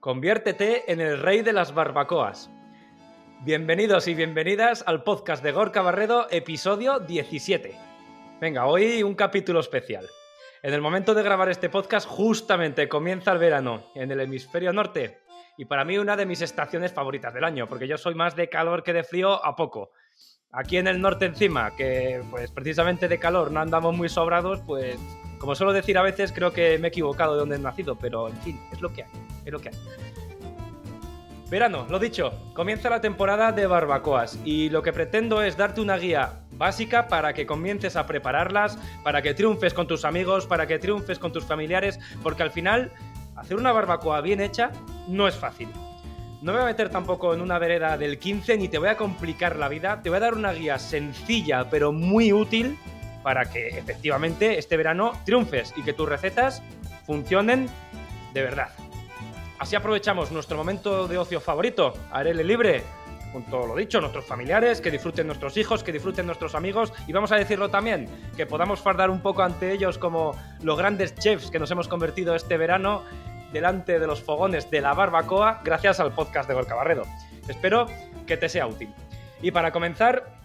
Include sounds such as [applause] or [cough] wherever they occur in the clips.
Conviértete en el rey de las barbacoas. Bienvenidos y bienvenidas al podcast de Gorka Barredo, episodio 17. Venga, hoy un capítulo especial. En el momento de grabar este podcast justamente comienza el verano en el hemisferio norte y para mí una de mis estaciones favoritas del año, porque yo soy más de calor que de frío a poco. Aquí en el norte encima, que pues precisamente de calor no andamos muy sobrados, pues como suelo decir a veces, creo que me he equivocado de dónde he nacido, pero en fin, es lo que hay, Verano, lo dicho, comienza la temporada de barbacoas y lo que pretendo es darte una guía básica para que comiences a prepararlas, para que triunfes con tus amigos, para que triunfes con tus familiares, porque al final hacer una barbacoa bien hecha no es fácil. No me voy a meter tampoco en una vereda del 15 ni te voy a complicar la vida, te voy a dar una guía sencilla pero muy útil para que efectivamente este verano triunfes y que tus recetas funcionen de verdad. Así aprovechamos nuestro momento de ocio favorito, aire libre, junto lo dicho, nuestros familiares, que disfruten nuestros hijos, que disfruten nuestros amigos y vamos a decirlo también, que podamos fardar un poco ante ellos como los grandes chefs que nos hemos convertido este verano delante de los fogones de la barbacoa gracias al podcast de Gorka Barredo. Espero que te sea útil. Y para comenzar,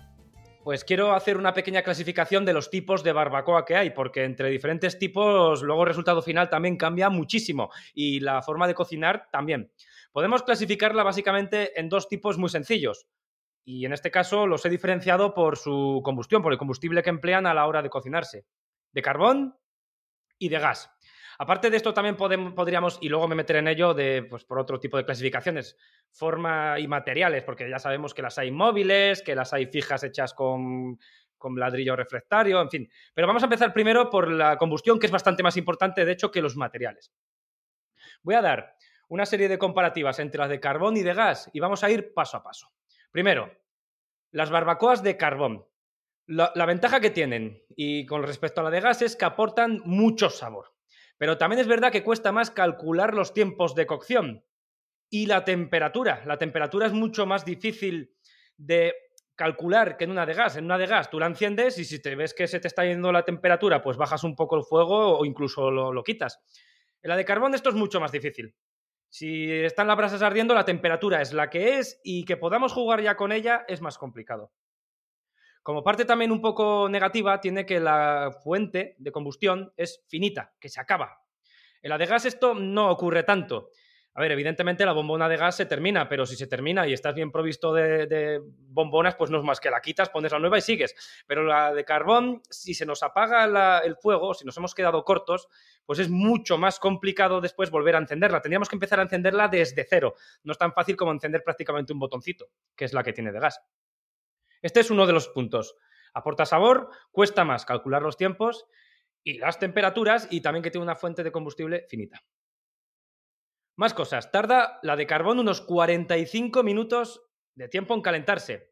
pues quiero hacer una pequeña clasificación de los tipos de barbacoa que hay, porque entre diferentes tipos luego el resultado final también cambia muchísimo y la forma de cocinar también. Podemos clasificarla básicamente en dos tipos muy sencillos. Y en este caso los he diferenciado por su combustión, por el combustible que emplean a la hora de cocinarse. De carbón y de gas. Aparte de esto, también podríamos, y luego me meteré en ello, de, pues, por otro tipo de clasificaciones, forma y materiales, porque ya sabemos que las hay móviles, que las hay fijas hechas con, con ladrillo reflectario, en fin. Pero vamos a empezar primero por la combustión, que es bastante más importante, de hecho, que los materiales. Voy a dar una serie de comparativas entre las de carbón y de gas y vamos a ir paso a paso. Primero, las barbacoas de carbón. La, la, ventaja que tienen y con respecto a la de gas es que aportan mucho sabor. Pero también es verdad que cuesta más calcular los tiempos de cocción y la temperatura. La temperatura es mucho más difícil de calcular que en una de gas. En una de gas tú la enciendes y si te ves que se te está yendo la temperatura, pues bajas un poco el fuego o incluso lo, lo quitas. En la de carbón esto es mucho más difícil. Si están las brasas ardiendo, la temperatura es la que es y que podamos jugar ya con ella es más complicado. Como parte también un poco negativa, tiene que la fuente de combustión es finita, que se acaba. En la de gas esto no ocurre tanto. A ver, evidentemente la bombona de gas se termina, pero si se termina y estás bien provisto de, bombonas, pues no es más que la quitas, pones la nueva y sigues. Pero la de carbón, si se nos apaga el fuego, si nos hemos quedado cortos, pues es mucho más complicado después volver a encenderla. Tendríamos que empezar a encenderla desde cero. No es tan fácil como encender prácticamente un botoncito, que es la que tiene de gas. Este es uno de los puntos. Aporta sabor, cuesta más calcular los tiempos y las temperaturas y también que tiene una fuente de combustible finita. Más cosas. Tarda la de carbón unos 45 minutos de tiempo en calentarse.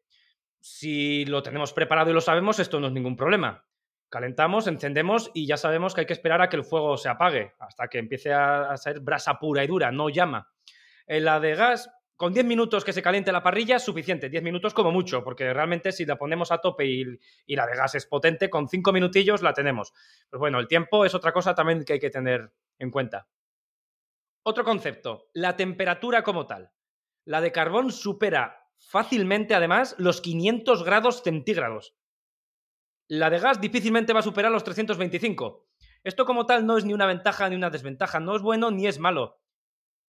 Si lo tenemos preparado y lo sabemos, esto no es ningún problema. Calentamos, encendemos y ya sabemos que hay que esperar a que el fuego se apague, hasta que empiece a ser brasa pura y dura, no llama. En la de gas con 10 minutos que se caliente la parrilla suficiente, 10 minutos como mucho, porque realmente si la ponemos a tope y, la de gas es potente, con 5 minutillos la tenemos. Pues bueno, el tiempo es otra cosa también que hay que tener en cuenta. Otro concepto, la temperatura como tal. La de carbón supera fácilmente, además, los 500 grados centígrados. La de gas difícilmente va a superar los 325. Esto como tal no es ni una ventaja ni una desventaja, no es bueno ni es malo.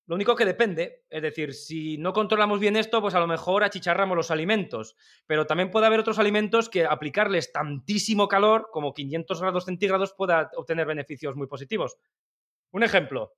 Lo único que depende, es decir, si no controlamos bien esto, pues a lo mejor achicharramos los alimentos, pero también puede haber otros alimentos que aplicarles tantísimo calor como 500 grados centígrados pueda obtener beneficios muy positivos. Un ejemplo,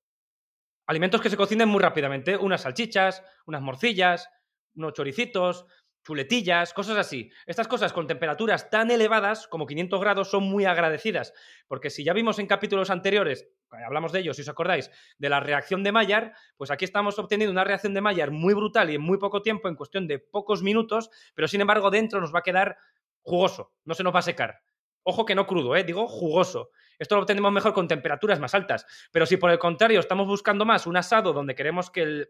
alimentos que se cocinen muy rápidamente, unas salchichas, unas morcillas, unos choricitos, chuletillas, cosas así. Estas cosas con temperaturas tan elevadas como 500 grados son muy agradecidas, porque si ya vimos en capítulos anteriores, hablamos de ellos, si os acordáis, de la reacción de Maillard, pues aquí estamos obteniendo una reacción de Maillard muy brutal y en muy poco tiempo, en cuestión de pocos minutos, pero sin embargo dentro nos va a quedar jugoso, no se nos va a secar. Ojo que no crudo, ¿eh? digo jugoso. Esto lo obtenemos mejor con temperaturas más altas. Pero si por el contrario estamos buscando más un asado donde queremos que el,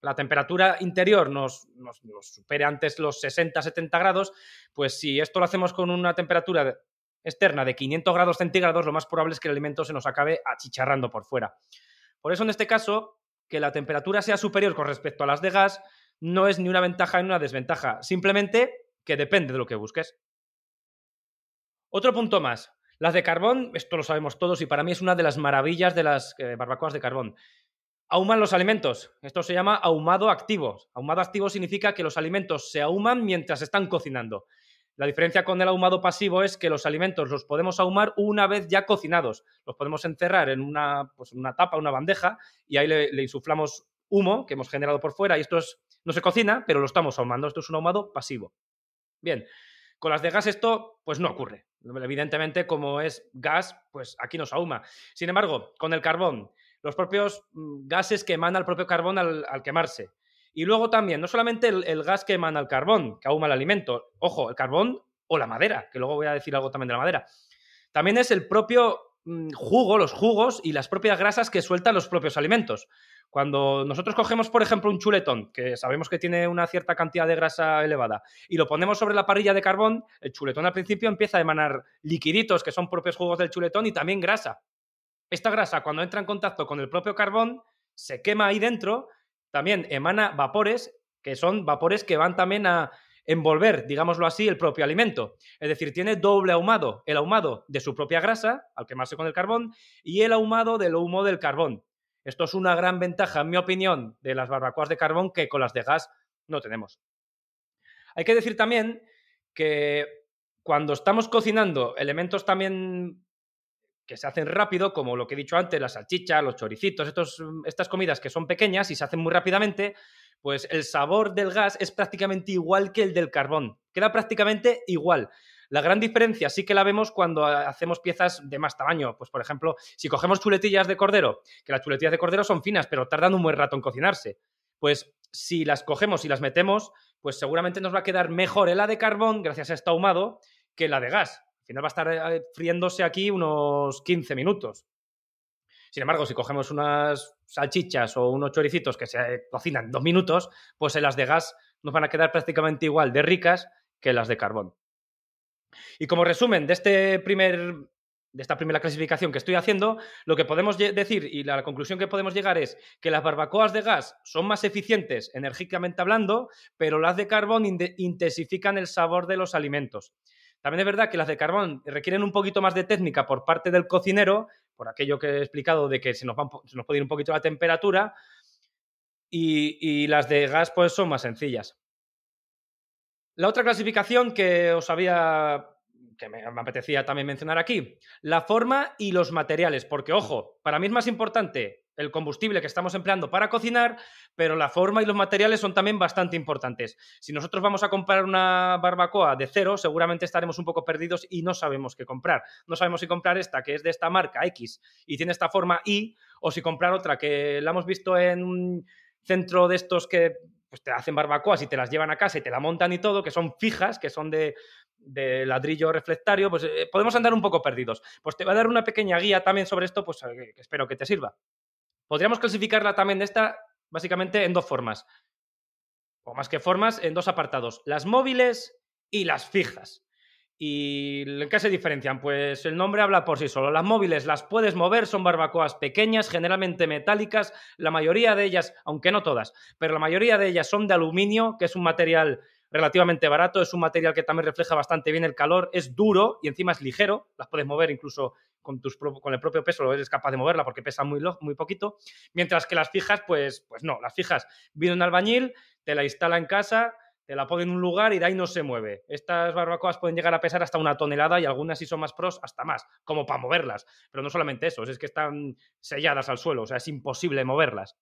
la temperatura interior nos, supere antes los 60-70 grados, pues si esto lo hacemos con una temperatura externa de 500 grados centígrados, lo más probable es que el alimento se nos acabe achicharrando por fuera. Por eso en este caso, que la temperatura sea superior con respecto a las de gas no es ni una ventaja ni una desventaja, simplemente que depende de lo que busques. Otro punto más. Las de carbón, esto lo sabemos todos y para mí es una de las maravillas de las eh, barbacoas de carbón. Ahuman los alimentos. Esto se llama ahumado activo. Ahumado activo significa que los alimentos se ahuman mientras están cocinando. La diferencia con el ahumado pasivo es que los alimentos los podemos ahumar una vez ya cocinados. Los podemos encerrar en una, pues, una tapa, una bandeja, y ahí le, insuflamos humo que hemos generado por fuera. Y esto no se cocina, pero lo estamos ahumando. Esto es un ahumado pasivo. Bien, con las de gas esto pues no ocurre. Evidentemente, como es gas, pues aquí nos ahuma. Sin embargo, con el carbón, los propios mm, gases que emana el propio carbón al quemarse, y luego también, no solamente el, gas que emana el carbón, que ahuma el alimento, ojo, el carbón o la madera, que luego voy a decir algo también de la madera. También es el propio mm, jugo, los jugos y las propias grasas que sueltan los propios alimentos. Cuando nosotros cogemos, por ejemplo, un chuletón, que sabemos que tiene una cierta cantidad de grasa elevada, y lo ponemos sobre la parrilla de carbón, el chuletón al principio empieza a emanar liquiditos, que son propios jugos del chuletón, y también grasa. Esta grasa, cuando entra en contacto con el propio carbón, se quema ahí dentro también emana vapores, que son vapores que van también a envolver, digámoslo así, el propio alimento. Es decir, tiene doble ahumado, el ahumado de su propia grasa, al quemarse con el carbón, y el ahumado del humo del carbón. Esto es una gran ventaja, en mi opinión, de las barbacoas de carbón que con las de gas no tenemos. Hay que decir también que cuando estamos cocinando elementos también que se hacen rápido, como lo que he dicho antes, la salchicha, los choricitos, estos, estas comidas que son pequeñas y se hacen muy rápidamente, pues el sabor del gas es prácticamente igual que el del carbón. Queda prácticamente igual. La gran diferencia sí que la vemos cuando hacemos piezas de más tamaño. Pues, por ejemplo, si cogemos chuletillas de cordero, que las chuletillas de cordero son finas, pero tardan un buen rato en cocinarse. Pues si las cogemos y las metemos, pues seguramente nos va a quedar mejor la de carbón, gracias a este ahumado, que la de gas final va a estar eh, friéndose aquí unos 15 minutos. Sin embargo, si cogemos unas salchichas o unos choricitos que se cocinan dos minutos, pues en las de gas nos van a quedar prácticamente igual de ricas que las de carbón. Y como resumen de, este primer, de esta primera clasificación que estoy haciendo, lo que podemos decir y la conclusión que podemos llegar es que las barbacoas de gas son más eficientes enérgicamente hablando, pero las de carbón intensifican el sabor de los alimentos. También es verdad que las de carbón requieren un poquito más de técnica por parte del cocinero, por aquello que he explicado de que se nos, puede ir un poquito la temperatura, y, las de gas pues son más sencillas. La otra clasificación que os había que me, apetecía también mencionar aquí, la forma y los materiales, porque ojo, para mí es más importante el combustible que estamos empleando para cocinar, pero la forma y los materiales son también bastante importantes. Si nosotros vamos a comprar una barbacoa de cero, seguramente estaremos un poco perdidos y no sabemos qué comprar. No sabemos si comprar esta, que es de esta marca X y tiene esta forma Y, o si comprar otra que la hemos visto en un centro de estos que pues, te hacen barbacoas y te las llevan a casa y te la montan y todo, que son fijas, que son de, ladrillo reflectario, pues eh, podemos andar un poco perdidos. Pues te voy a dar una pequeña guía también sobre esto, pues eh, espero que te sirva. Podríamos clasificarla también de esta básicamente en dos formas, o más que formas, en dos apartados, las móviles y las fijas. ¿Y en qué se diferencian? Pues el nombre habla por sí solo. Las móviles las puedes mover, son barbacoas pequeñas, generalmente metálicas, la mayoría de ellas, aunque no todas, pero la mayoría de ellas son de aluminio, que es un material relativamente barato, es un material que también refleja bastante bien el calor, es duro y encima es ligero, las puedes mover incluso con, tus, con el propio peso, eres capaz de moverla porque pesa muy, muy poquito, mientras que las fijas, pues, pues no, las fijas viene un albañil, te la instala en casa, te la pone en un lugar y de ahí no se mueve. Estas barbacoas pueden llegar a pesar hasta una tonelada y algunas si son más pros hasta más, como para moverlas. Pero no solamente eso, es que están selladas al suelo, o sea, es imposible moverlas.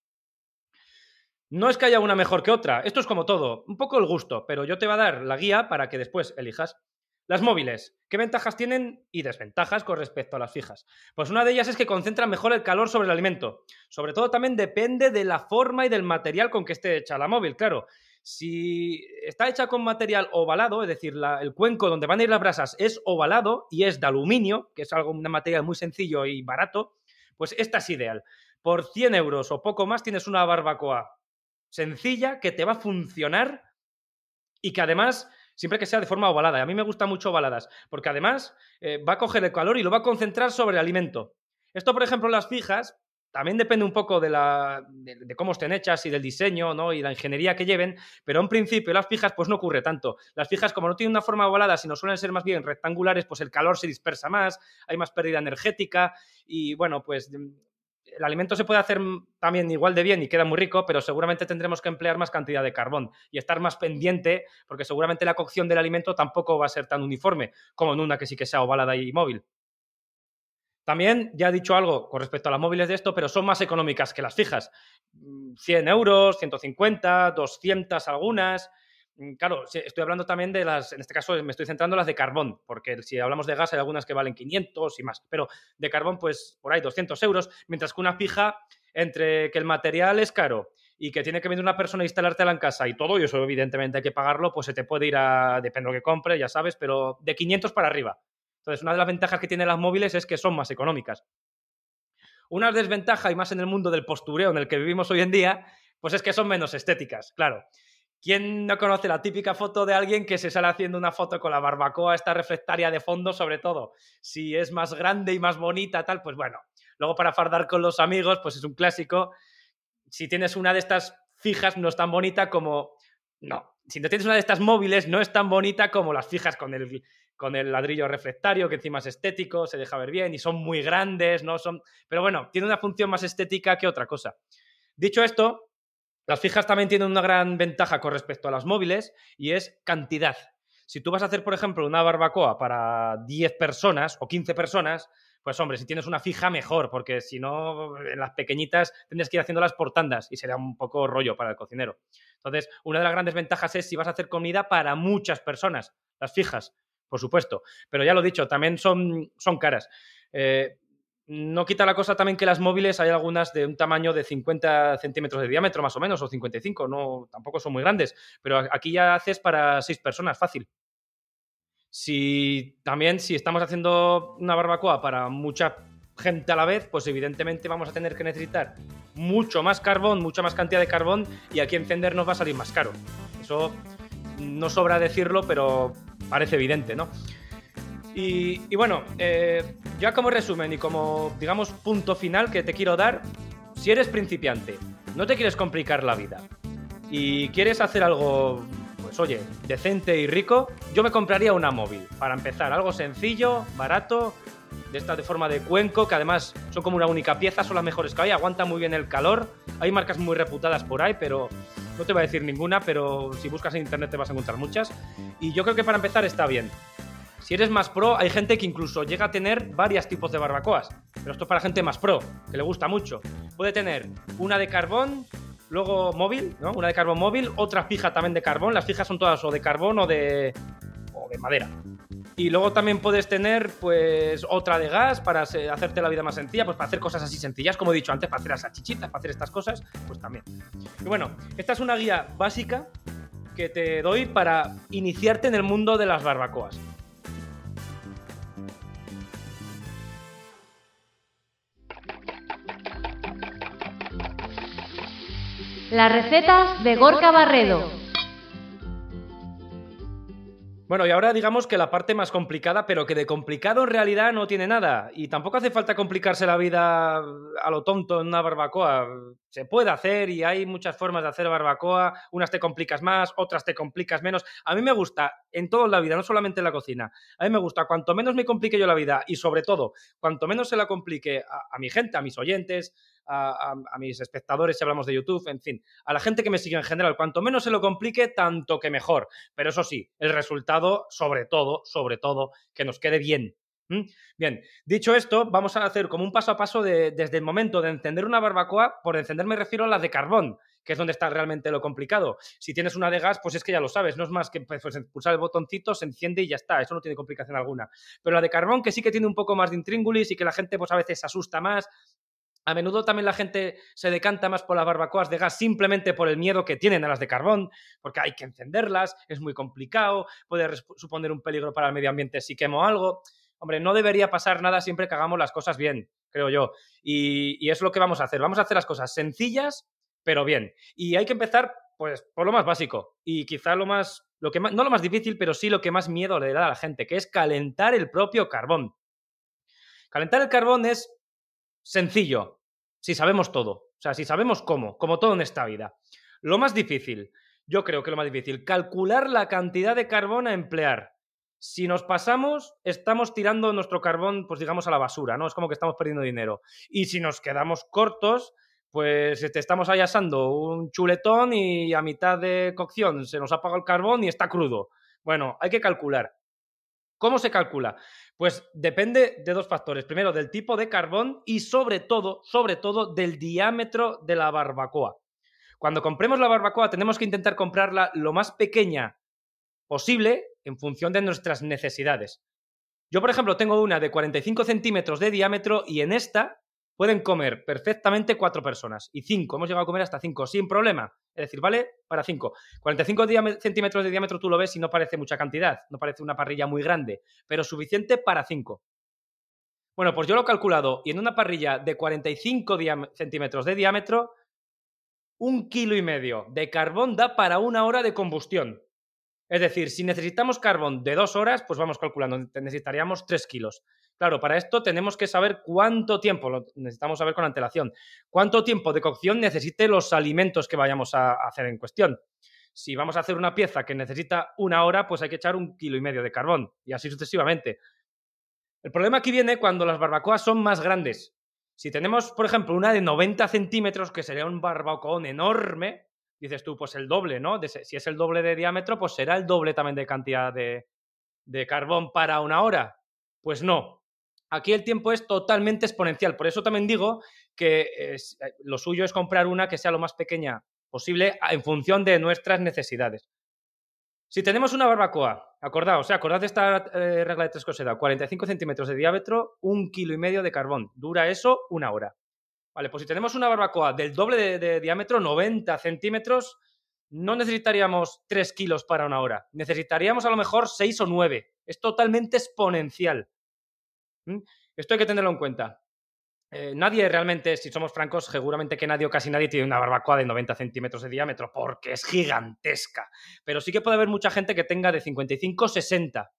No es que haya una mejor que otra, esto es como todo, un poco el gusto, pero yo te voy a dar la guía para que después elijas. Las móviles, ¿qué ventajas tienen y desventajas con respecto a las fijas? Pues una de ellas es que concentran mejor el calor sobre el alimento. Sobre todo también depende de la forma y del material con que esté hecha la móvil, claro. Si está hecha con material ovalado, es decir, el cuenco donde van a ir las brasas es ovalado y es de aluminio, que es algo, un material muy sencillo y barato, pues esta es ideal. Por 100 euros o poco más tienes una barbacoa sencilla que te va a funcionar y que además, siempre que sea de forma ovalada, a mí me gustan mucho ovaladas, porque además eh, va a coger el calor y lo va a concentrar sobre el alimento. Esto, por ejemplo, las fijas, también depende un poco de, la, de, cómo estén hechas y del diseño ¿no? y la ingeniería que lleven, pero en principio las fijas pues no ocurre tanto. Las fijas como no tienen una forma ovalada, sino suelen ser más bien rectangulares, pues el calor se dispersa más, hay más pérdida energética y bueno, pues el alimento se puede hacer también igual de bien y queda muy rico, pero seguramente tendremos que emplear más cantidad de carbón y estar más pendiente, porque seguramente la cocción del alimento tampoco va a ser tan uniforme como en una que sí que sea ovalada y móvil. También ya he dicho algo con respecto a las móviles de esto, pero son más económicas que las fijas. 100 mm, euros, 150, 200 algunas. Mm, claro, estoy hablando también de las, en este caso me estoy centrando en las de carbón, porque si hablamos de gas hay algunas que valen 500 y más, pero de carbón pues por ahí 200 euros, mientras que una fija, entre que el material es caro y que tiene que venir una persona a instalártela en casa y todo, y eso evidentemente hay que pagarlo, pues se te puede ir a, depende de lo que compre, ya sabes, pero de 500 para arriba. Entonces, una de las ventajas que tienen las móviles es que son más económicas. Una desventaja, y más en el mundo del postureo en el que vivimos hoy en día, pues es que son menos estéticas, claro. ¿Quién no conoce la típica foto de alguien que se sale haciendo una foto con la barbacoa, esta reflectaria de fondo, sobre todo? Si es más grande y más bonita, tal, pues bueno. Luego para fardar con los amigos, pues es un clásico. Si tienes una de estas fijas, no es tan bonita como... No, si no tienes una de estas móviles, no es tan bonita como las fijas con el, con el ladrillo reflectario, que encima es estético, se deja ver bien y son muy grandes, ¿no? Son... Pero bueno, tiene una función más estética que otra cosa. Dicho esto, las fijas también tienen una gran ventaja con respecto a las móviles y es cantidad. Si tú vas a hacer, por ejemplo, una barbacoa para 10 personas o 15 personas, pues hombre, si tienes una fija, mejor, porque si no, en las pequeñitas tendrías que ir haciéndolas por tandas y sería un poco rollo para el cocinero. Entonces, una de las grandes ventajas es si vas a hacer comida para muchas personas, las fijas por supuesto. Pero ya lo he dicho, también son, son caras. Eh, no quita la cosa también que las móviles hay algunas de un tamaño de 50 centímetros de diámetro más o menos, o 55, no, tampoco son muy grandes, pero aquí ya haces para seis personas, fácil. Si también, si estamos haciendo una barbacoa para mucha gente a la vez, pues evidentemente vamos a tener que necesitar mucho más carbón, mucha más cantidad de carbón, y aquí encender nos va a salir más caro. Eso no sobra decirlo, pero parece evidente, ¿no? Y, bueno, eh, ya como resumen y como, digamos, punto final que te quiero dar, si eres principiante, no te quieres complicar la vida y quieres hacer algo, pues oye, decente y rico, yo me compraría una móvil, para empezar, algo sencillo, barato, de esta de forma de cuenco, que además son como una única pieza, son las mejores que hay, aguanta muy bien el calor, hay marcas muy reputadas por ahí, pero no te voy a decir ninguna, pero si buscas en internet te vas a encontrar muchas. Y yo creo que para empezar está bien. Si eres más pro, hay gente que incluso llega a tener varios tipos de barbacoas. Pero esto es para gente más pro, que le gusta mucho. Puede tener una de carbón, luego móvil, ¿no? Una de carbón móvil, otra fija también de carbón. Las fijas son todas o de carbón o de, o de madera. Y luego también puedes tener, pues, otra de gas para hacerte la vida más sencilla, pues para hacer cosas así sencillas, como he dicho antes, para hacer las salchichitas, para hacer estas cosas, pues también. Y bueno, esta es una guía básica que te doy para iniciarte en el mundo de las barbacoas. Las recetas de Gorka Barredo. Bueno, y ahora digamos que la parte más complicada, pero que de complicado en realidad no tiene nada. Y tampoco hace falta complicarse la vida a lo tonto en una barbacoa. Se puede hacer y hay muchas formas de hacer barbacoa. Unas te complicas más, otras te complicas menos. A mí me gusta en toda la vida, no solamente en la cocina. A mí me gusta cuanto menos me complique yo la vida y sobre todo, cuanto menos se la complique a mi gente, a mis oyentes, a, mis espectadores si hablamos de YouTube, en fin, a la gente que me sigue en general. Cuanto menos se lo complique, tanto que mejor. Pero eso sí, el resultado, sobre todo, sobre todo, que nos quede bien. Bien, dicho esto, vamos a hacer como un paso a paso desde el momento de encender una barbacoa. Por encender me refiero a la de carbón, que es donde está realmente lo complicado. Si tienes una de gas, pues es que ya lo sabes, no es más que pues, pulsar el botoncito, se enciende y ya está, eso no tiene complicación alguna. Pero la de carbón, que sí que tiene un poco más de intríngulis y que la gente pues a veces se asusta más, a menudo también la gente se decanta más por las barbacoas de gas simplemente por el miedo que tienen a las de carbón, porque hay que encenderlas, es muy complicado, puede suponer un peligro para el medio ambiente si quemo algo. Hombre, no debería pasar nada siempre que hagamos las cosas bien, creo yo. Y, es lo que vamos a hacer. Vamos a hacer las cosas sencillas, pero bien. Y hay que empezar, pues, por lo más básico. Y quizá lo más, lo que no lo más difícil, pero sí lo que más miedo le da a la gente, que es calentar el propio carbón. Calentar el carbón es sencillo si sabemos todo. O sea, si sabemos cómo, como todo en esta vida. Lo más difícil, yo creo que lo más difícil, calcular la cantidad de carbón a emplear. Si nos pasamos, estamos tirando nuestro carbón, pues digamos, a la basura, ¿no? Es como que estamos perdiendo dinero. Y si nos quedamos cortos, pues te estamos ahí un chuletón y a mitad de cocción se nos apaga el carbón y está crudo. Bueno, hay que calcular. ¿Cómo se calcula? Pues depende de dos factores. Primero, del tipo de carbón y sobre todo, sobre todo, del diámetro de la barbacoa. Cuando compremos la barbacoa tenemos que intentar comprarla lo más pequeña posible en función de nuestras necesidades. Yo, por ejemplo, tengo una de 45 centímetros de diámetro y en esta pueden comer perfectamente cuatro personas y cinco. Hemos llegado a comer hasta cinco sin problema. Es decir, vale para cinco. 45 centímetros de diámetro tú lo ves y no parece mucha cantidad, no parece una parrilla muy grande, pero suficiente para cinco. Bueno, pues yo lo he calculado y en una parrilla de 45 centímetros de diámetro, un kilo y medio de carbón da para una hora de combustión. Es decir, si necesitamos carbón de dos horas, pues vamos calculando, necesitaríamos tres kilos. Claro, para esto tenemos que saber cuánto tiempo, lo necesitamos saber con antelación, cuánto tiempo de cocción necesite los alimentos que vayamos a hacer en cuestión. Si vamos a hacer una pieza que necesita una hora, pues hay que echar un kilo y medio de carbón y así sucesivamente. El problema aquí viene cuando las barbacoas son más grandes. Si tenemos, por ejemplo, una de 90 centímetros, que sería un barbacoón enorme, dices tú, pues el doble, ¿no? si es el doble de diámetro, pues será el doble también de cantidad de, de carbón para una hora. Pues no, Aquí el tiempo es totalmente exponencial. Por eso también digo que eh, lo suyo es comprar una que sea lo más pequeña posible en función de nuestras necesidades. Si tenemos una barbacoa, acordaos, acordad de esta eh, regla de tres cosas, 45 centímetros de diámetro, un kilo y medio de carbón. Dura eso una hora. Vale, pues si tenemos una barbacoa del doble de, diámetro, 90 centímetros, no necesitaríamos 3 kilos para una hora. Necesitaríamos a lo mejor 6 o 9. Es totalmente exponencial. Esto hay que tenerlo en cuenta. Eh, nadie realmente, si somos francos, seguramente que nadie o casi nadie tiene una barbacoa de 90 centímetros de diámetro, porque es gigantesca. Pero sí que puede haber mucha gente que tenga de 55 60.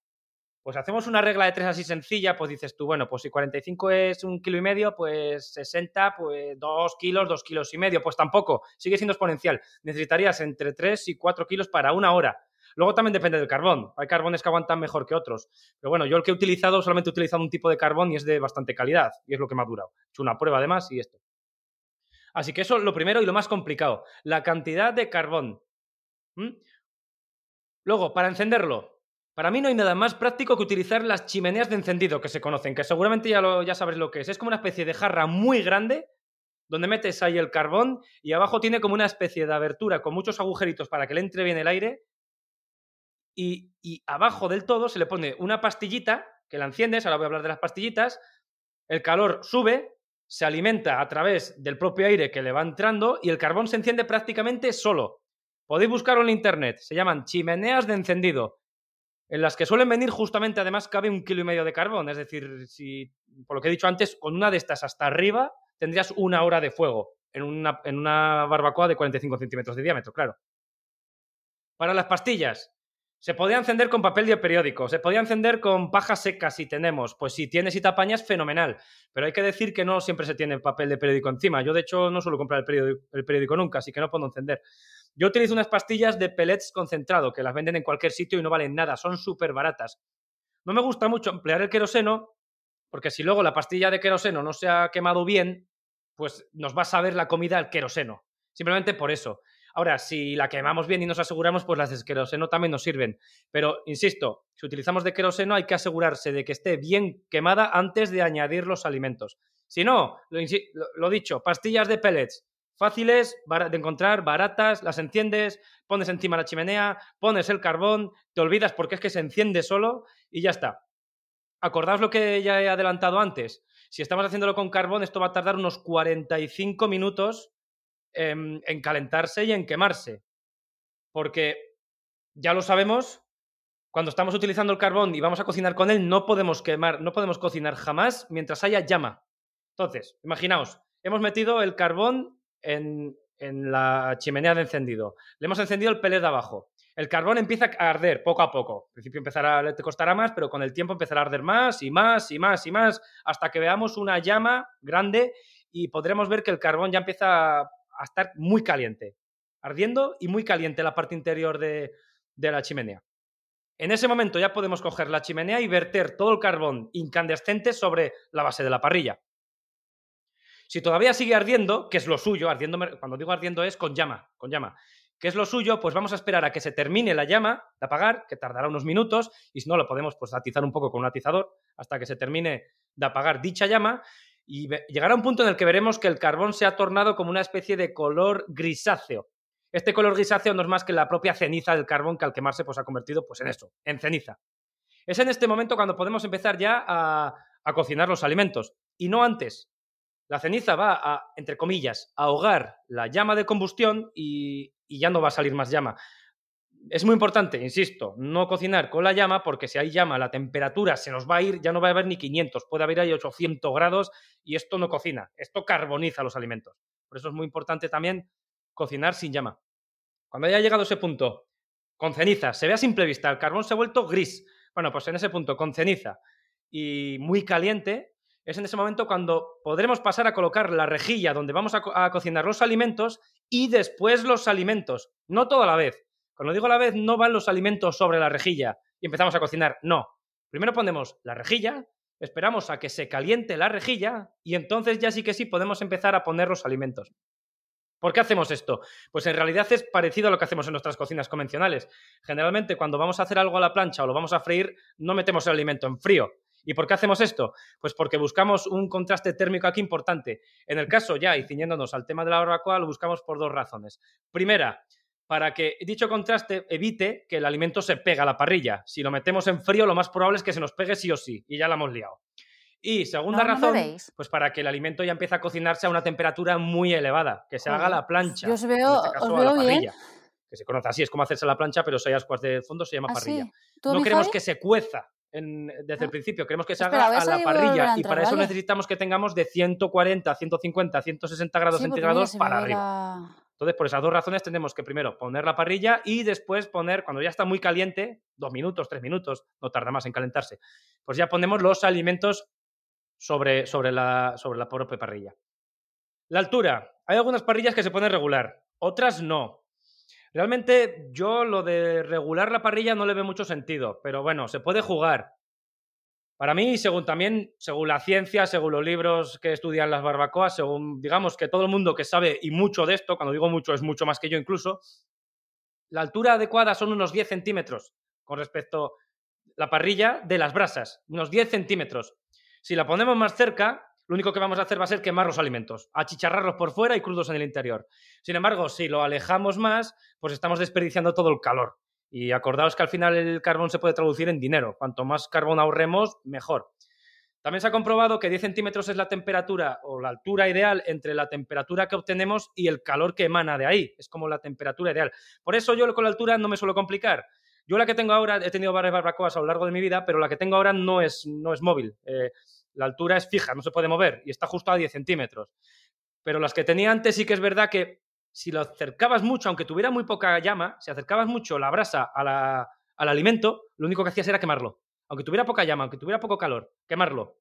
Pues hacemos una regla de tres así sencilla, pues dices tú, bueno, pues si 45 es un kilo y medio, pues 60, pues 2 kilos, 2 kilos y medio, pues tampoco, sigue siendo exponencial. Necesitarías entre 3 y 4 kilos para una hora. Luego también depende del carbón. Hay carbones que aguantan mejor que otros. Pero bueno, yo el que he utilizado solamente he utilizado un tipo de carbón y es de bastante calidad. Y es lo que me ha durado. He hecho una prueba además y esto. Así que eso es lo primero y lo más complicado. La cantidad de carbón. Luego, para encenderlo. Para mí no hay nada más práctico que utilizar las chimeneas de encendido que se conocen, que seguramente ya, ya sabes lo que es. Es como una especie de jarra muy grande donde metes ahí el carbón y abajo tiene como una especie de abertura con muchos agujeritos para que le entre bien el aire y, abajo del todo se le pone una pastillita que la enciendes, ahora voy a hablar de las pastillitas, el calor sube, se alimenta a través del propio aire que le va entrando y el carbón se enciende prácticamente solo. Podéis buscarlo en internet, se llaman chimeneas de encendido, en las que suelen venir justamente además cabe un kilo y medio de carbón, es decir, si, por lo que he dicho antes, con una de estas hasta arriba tendrías una hora de fuego en una, en una barbacoa de 45 centímetros de diámetro, claro. Para las pastillas, se podía encender con papel de periódico, se podía encender con paja seca si tenemos. Pues si tienes y te apañas, fenomenal. Pero hay que decir que no siempre se tiene papel de periódico encima. Yo, de hecho, no suelo comprar el periódico, nunca, así que no puedo encender. Yo utilizo unas pastillas de pellets concentrado, que las venden en cualquier sitio y no valen nada, son súper baratas. No me gusta mucho emplear el queroseno, porque si luego la pastilla de queroseno no se ha quemado bien, pues nos va a saber la comida al queroseno. Simplemente por eso. Ahora, si la quemamos bien y nos aseguramos, pues las de queroseno también nos sirven. Pero, insisto, si utilizamos de queroseno hay que asegurarse de que esté bien quemada antes de añadir los alimentos. Si no, lo, dicho, pastillas de pellets, fáciles de encontrar, baratas, las enciendes, pones encima la chimenea, pones el carbón, te olvidas porque es que se enciende solo y ya está. Acordaos lo que ya he adelantado antes. Si estamos haciéndolo con carbón, esto va a tardar unos 45 minutos en, calentarse y en quemarse. Porque ya lo sabemos, cuando estamos utilizando el carbón y vamos a cocinar con él, no podemos quemar, no podemos cocinar jamás mientras haya llama. Entonces, imaginaos, hemos metido el carbón en, en la chimenea de encendido. Le hemos encendido el pellet de abajo. El carbón empieza a arder poco a poco. Al principio empezará, te costará más, pero con el tiempo empezará a arder más y más y más y más hasta que veamos una llama grande y podremos ver que el carbón ya empieza a estar muy caliente, ardiendo y muy caliente la parte interior de, de la chimenea. En ese momento ya podemos coger la chimenea y verter todo el carbón incandescente sobre la base de la parrilla. Si todavía sigue ardiendo, que es lo suyo, ardiendo, cuando digo ardiendo es con llama, con llama, que es lo suyo, pues vamos a esperar a que se termine la llama de apagar, que tardará unos minutos, y si no, lo podemos pues atizar un poco con un atizador hasta que se termine de apagar dicha llama, y llegará un punto en el que veremos que el carbón se ha tornado como una especie de color grisáceo. Este color grisáceo no es más que la propia ceniza del carbón que al quemarse pues ha convertido pues en eso, en ceniza. Es en este momento cuando podemos empezar ya a, a cocinar los alimentos, y no antes. La ceniza va a, entre comillas, ahogar la llama de combustión y, ya no va a salir más llama. Es muy importante, insisto, no cocinar con la llama porque si hay llama la temperatura se nos va a ir, ya no va a haber ni 500, puede haber ahí 800 grados y esto no cocina, esto carboniza los alimentos. Por eso es muy importante también cocinar sin llama. Cuando haya llegado ese punto, con ceniza, se ve a simple vista, el carbón se ha vuelto gris. Bueno, pues en ese punto, con ceniza y muy caliente, es en ese momento cuando podremos pasar a colocar la rejilla donde vamos a, cocinar los alimentos y después los alimentos, no toda la vez. Cuando digo a la vez, no van los alimentos sobre la rejilla y empezamos a cocinar, no. Primero ponemos la rejilla, esperamos a que se caliente la rejilla y entonces ya sí que sí podemos empezar a poner los alimentos. ¿Por qué hacemos esto? Pues en realidad es parecido a lo que hacemos en nuestras cocinas convencionales. Generalmente cuando vamos a hacer algo a la plancha o lo vamos a freír, no metemos el alimento en frío, ¿Y por qué hacemos esto? Pues porque buscamos un contraste térmico aquí importante. En el caso ya, y ciñéndonos al tema de la barbacoa, lo buscamos por dos razones. Primera, para que dicho contraste evite que el alimento se pegue a la parrilla. Si lo metemos en frío, lo más probable es que se nos pegue sí o sí, y ya la hemos liado. Y segunda razón, pues para que el alimento ya empiece a cocinarse a una temperatura muy elevada, que se haga a la plancha. Yo os veo, este os veo bien. Que se conoce así, es como hacerse la plancha, pero si hay ascuas de fondo se llama ¿Ah, parrilla. No queremos que se cueza desde el ah. principio. Queremos que se haga a la parrilla y para eso necesitamos que tengamos de 140, 150, 160 grados centígrados para arriba. Entonces, por esas dos razones tenemos que primero poner la parrilla y después poner, cuando ya está muy caliente, dos minutos, tres minutos, no tarda más en calentarse, pues ya ponemos los alimentos sobre, sobre, la, sobre la propia parrilla. La altura. Hay algunas parrillas que se pueden regular, otras no. Realmente yo lo de regular la parrilla no le veo mucho sentido, pero bueno, se puede jugar. Para mí, según también, según la ciencia, según los libros que estudian las barbacoas, según digamos que todo el mundo que sabe y mucho de esto, cuando digo mucho es mucho más que yo incluso, la altura adecuada son unos 10 centímetros con respecto a la parrilla de las brasas, unos 10 centímetros. Si la ponemos más cerca, lo único que vamos a hacer va a ser quemar los alimentos, achicharrarlos por fuera y crudos en el interior. Sin embargo, si lo alejamos más, pues estamos desperdiciando todo el calor. Y acordaos que al final el carbón se puede traducir en dinero. Cuanto más carbón ahorremos, mejor. También se ha comprobado que 10 centímetros es la temperatura o la altura ideal entre la temperatura que obtenemos y el calor que emana de ahí. Es como la temperatura ideal. Por eso yo con la altura no me suelo complicar. Yo la que tengo ahora, he tenido varias barbacoas a lo largo de mi vida, pero la que tengo ahora no es, no es móvil. Eh, la altura es fija, no se puede mover y está justo a 10 centímetros. Pero las que tenía antes sí que es verdad que si lo acercabas mucho, aunque tuviera muy poca llama, si acercabas mucho la brasa al alimento, lo único que hacías era quemarlo. Aunque tuviera poca llama, aunque tuviera poco calor, quemarlo.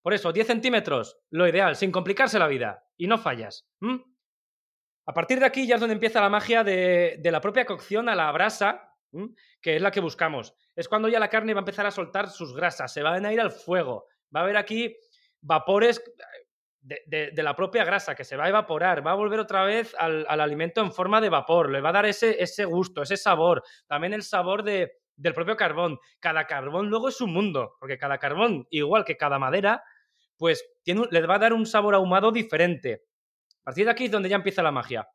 Por eso, 10 centímetros, lo ideal, sin complicarse la vida. Y no fallas. A partir de aquí ya es donde empieza la magia de, la propia cocción a la brasa, que es la que buscamos. Es cuando ya la carne va a empezar a soltar sus grasas, se van a ir al fuego, va a haber aquí vapores de, la propia grasa que se va a evaporar, va a volver otra vez al, alimento en forma de vapor, le va a dar ese, ese gusto, ese sabor, también el sabor de, del propio carbón. Cada carbón luego es un mundo, porque cada carbón, igual que cada madera, pues tiene, le va a dar un sabor ahumado diferente. A partir de aquí es donde ya empieza la magia.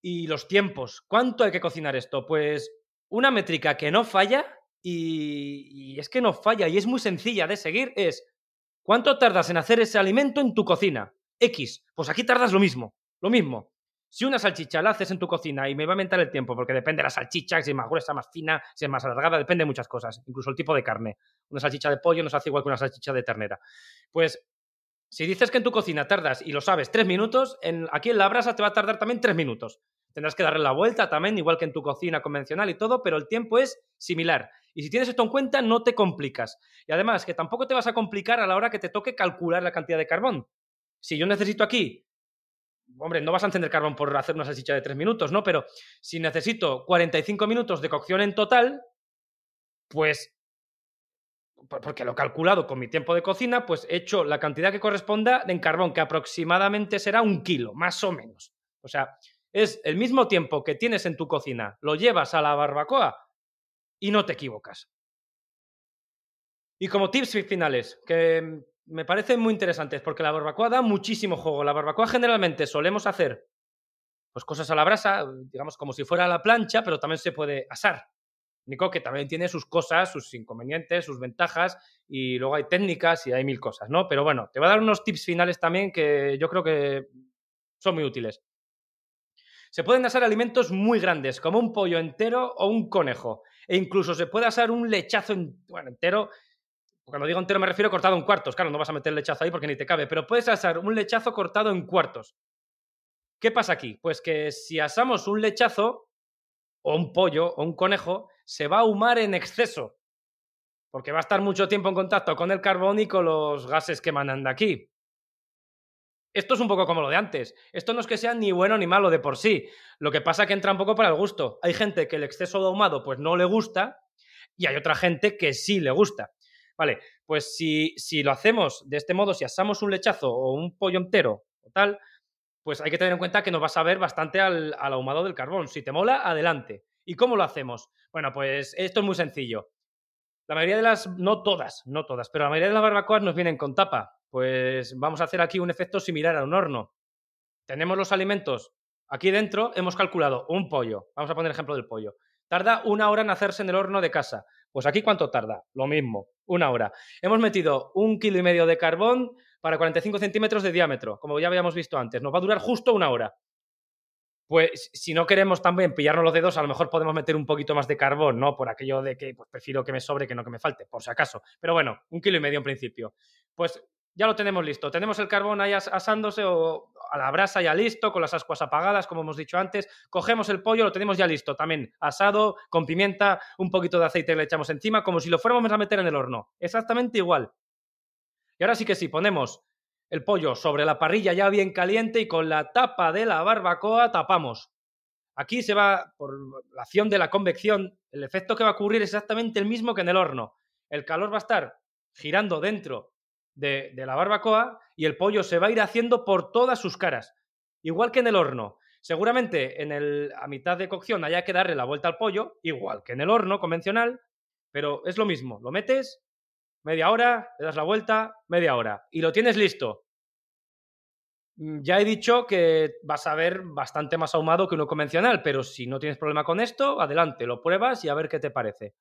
Y los tiempos. ¿Cuánto hay que cocinar esto? Pues una métrica que no falla y, es que no falla y es muy sencilla de seguir, es ¿cuánto tardas en hacer ese alimento en tu cocina? X, pues aquí tardas lo mismo, lo mismo. Si una salchicha la haces en tu cocina y me va a aumentar el tiempo, porque depende de la salchicha, si es más gruesa, más fina, si es más alargada, depende de muchas cosas, incluso el tipo de carne. Una salchicha de pollo no se hace igual que una salchicha de ternera. Pues si dices que en tu cocina tardas, y lo sabes, tres minutos, en, aquí en la brasa te va a tardar también tres minutos. Tendrás que darle la vuelta también, igual que en tu cocina convencional y todo, pero el tiempo es similar. Y si tienes esto en cuenta, no te complicas. Y además, que tampoco te vas a complicar a la hora que te toque calcular la cantidad de carbón. Si yo necesito aquí, hombre, no vas a encender carbón por hacer una salchicha de tres minutos, ¿no? Pero si necesito 45 minutos de cocción en total, pues porque lo he calculado con mi tiempo de cocina, pues he hecho la cantidad que corresponda en carbón, que aproximadamente será un kilo, más o menos. O sea, es el mismo tiempo que tienes en tu cocina, lo llevas a la barbacoa y no te equivocas. Y como tips finales, que me parecen muy interesantes, porque la barbacoa da muchísimo juego. La barbacoa generalmente solemos hacer pues cosas a la brasa, digamos como si fuera a la plancha, pero también se puede asar. Nico, que también tiene sus cosas, sus inconvenientes, sus ventajas, y luego hay técnicas y hay mil cosas, ¿no? Pero bueno, te voy a dar unos tips finales también que yo creo que son muy útiles. Se pueden asar alimentos muy grandes, como un pollo entero o un conejo. E incluso se puede asar un lechazo entero. Cuando digo entero me refiero cortado en cuartos. Claro, no vas a meter lechazo ahí porque ni te cabe, pero puedes asar un lechazo cortado en cuartos. ¿Qué pasa aquí? Pues que si asamos un lechazo, o un pollo, o un conejo, se va a ahumar en exceso, porque va a estar mucho tiempo en contacto con el carbón y con los gases que emanan de aquí. Esto es un poco como lo de antes. Esto no es que sea ni bueno ni malo de por sí. Lo que pasa es que entra un poco para el gusto. Hay gente que el exceso de ahumado pues no le gusta y hay otra gente que sí le gusta. Vale, pues si, si lo hacemos de este modo, si asamos un lechazo o un pollo entero o tal, pues hay que tener en cuenta que nos va a saber bastante al, al ahumado del carbón. Si te mola, adelante. ¿Y cómo lo hacemos? Bueno, pues esto es muy sencillo. La mayoría de las, no todas, no todas, pero la mayoría de las barbacoas nos vienen con tapa. Pues vamos a hacer aquí un efecto similar a un horno. Tenemos los alimentos aquí dentro, hemos calculado un pollo. Vamos a poner el ejemplo del pollo. Tarda una hora en hacerse en el horno de casa. Pues aquí cuánto tarda? Lo mismo, una hora. Hemos metido un kilo y medio de carbón para 45 centímetros de diámetro, como ya habíamos visto antes. Nos va a durar justo una hora. Pues si no queremos también pillarnos los dedos, a lo mejor podemos meter un poquito más de carbón, ¿no? Por aquello de que pues, prefiero que me sobre que no que me falte, por si acaso. Pero bueno, un kilo y medio en principio. Pues ya lo tenemos listo. Tenemos el carbón ahí asándose o a la brasa ya listo, con las ascuas apagadas, como hemos dicho antes. Cogemos el pollo, lo tenemos ya listo, también asado, con pimienta, un poquito de aceite le echamos encima, como si lo fuéramos a meter en el horno. Exactamente igual. Y ahora sí que sí, ponemos el pollo sobre la parrilla ya bien caliente y con la tapa de la barbacoa tapamos. Aquí se va, por la acción de la convección, el efecto que va a ocurrir es exactamente el mismo que en el horno. El calor va a estar girando dentro de, la barbacoa y el pollo se va a ir haciendo por todas sus caras, igual que en el horno. Seguramente en el, a mitad de cocción haya que darle la vuelta al pollo, igual que en el horno convencional, pero es lo mismo. Lo metes, media hora, le das la vuelta, media hora y lo tienes listo. Mm, ya he dicho que vas a ver bastante más ahumado que uno convencional, pero si no tienes problema con esto, adelante, lo pruebas y a ver qué te parece.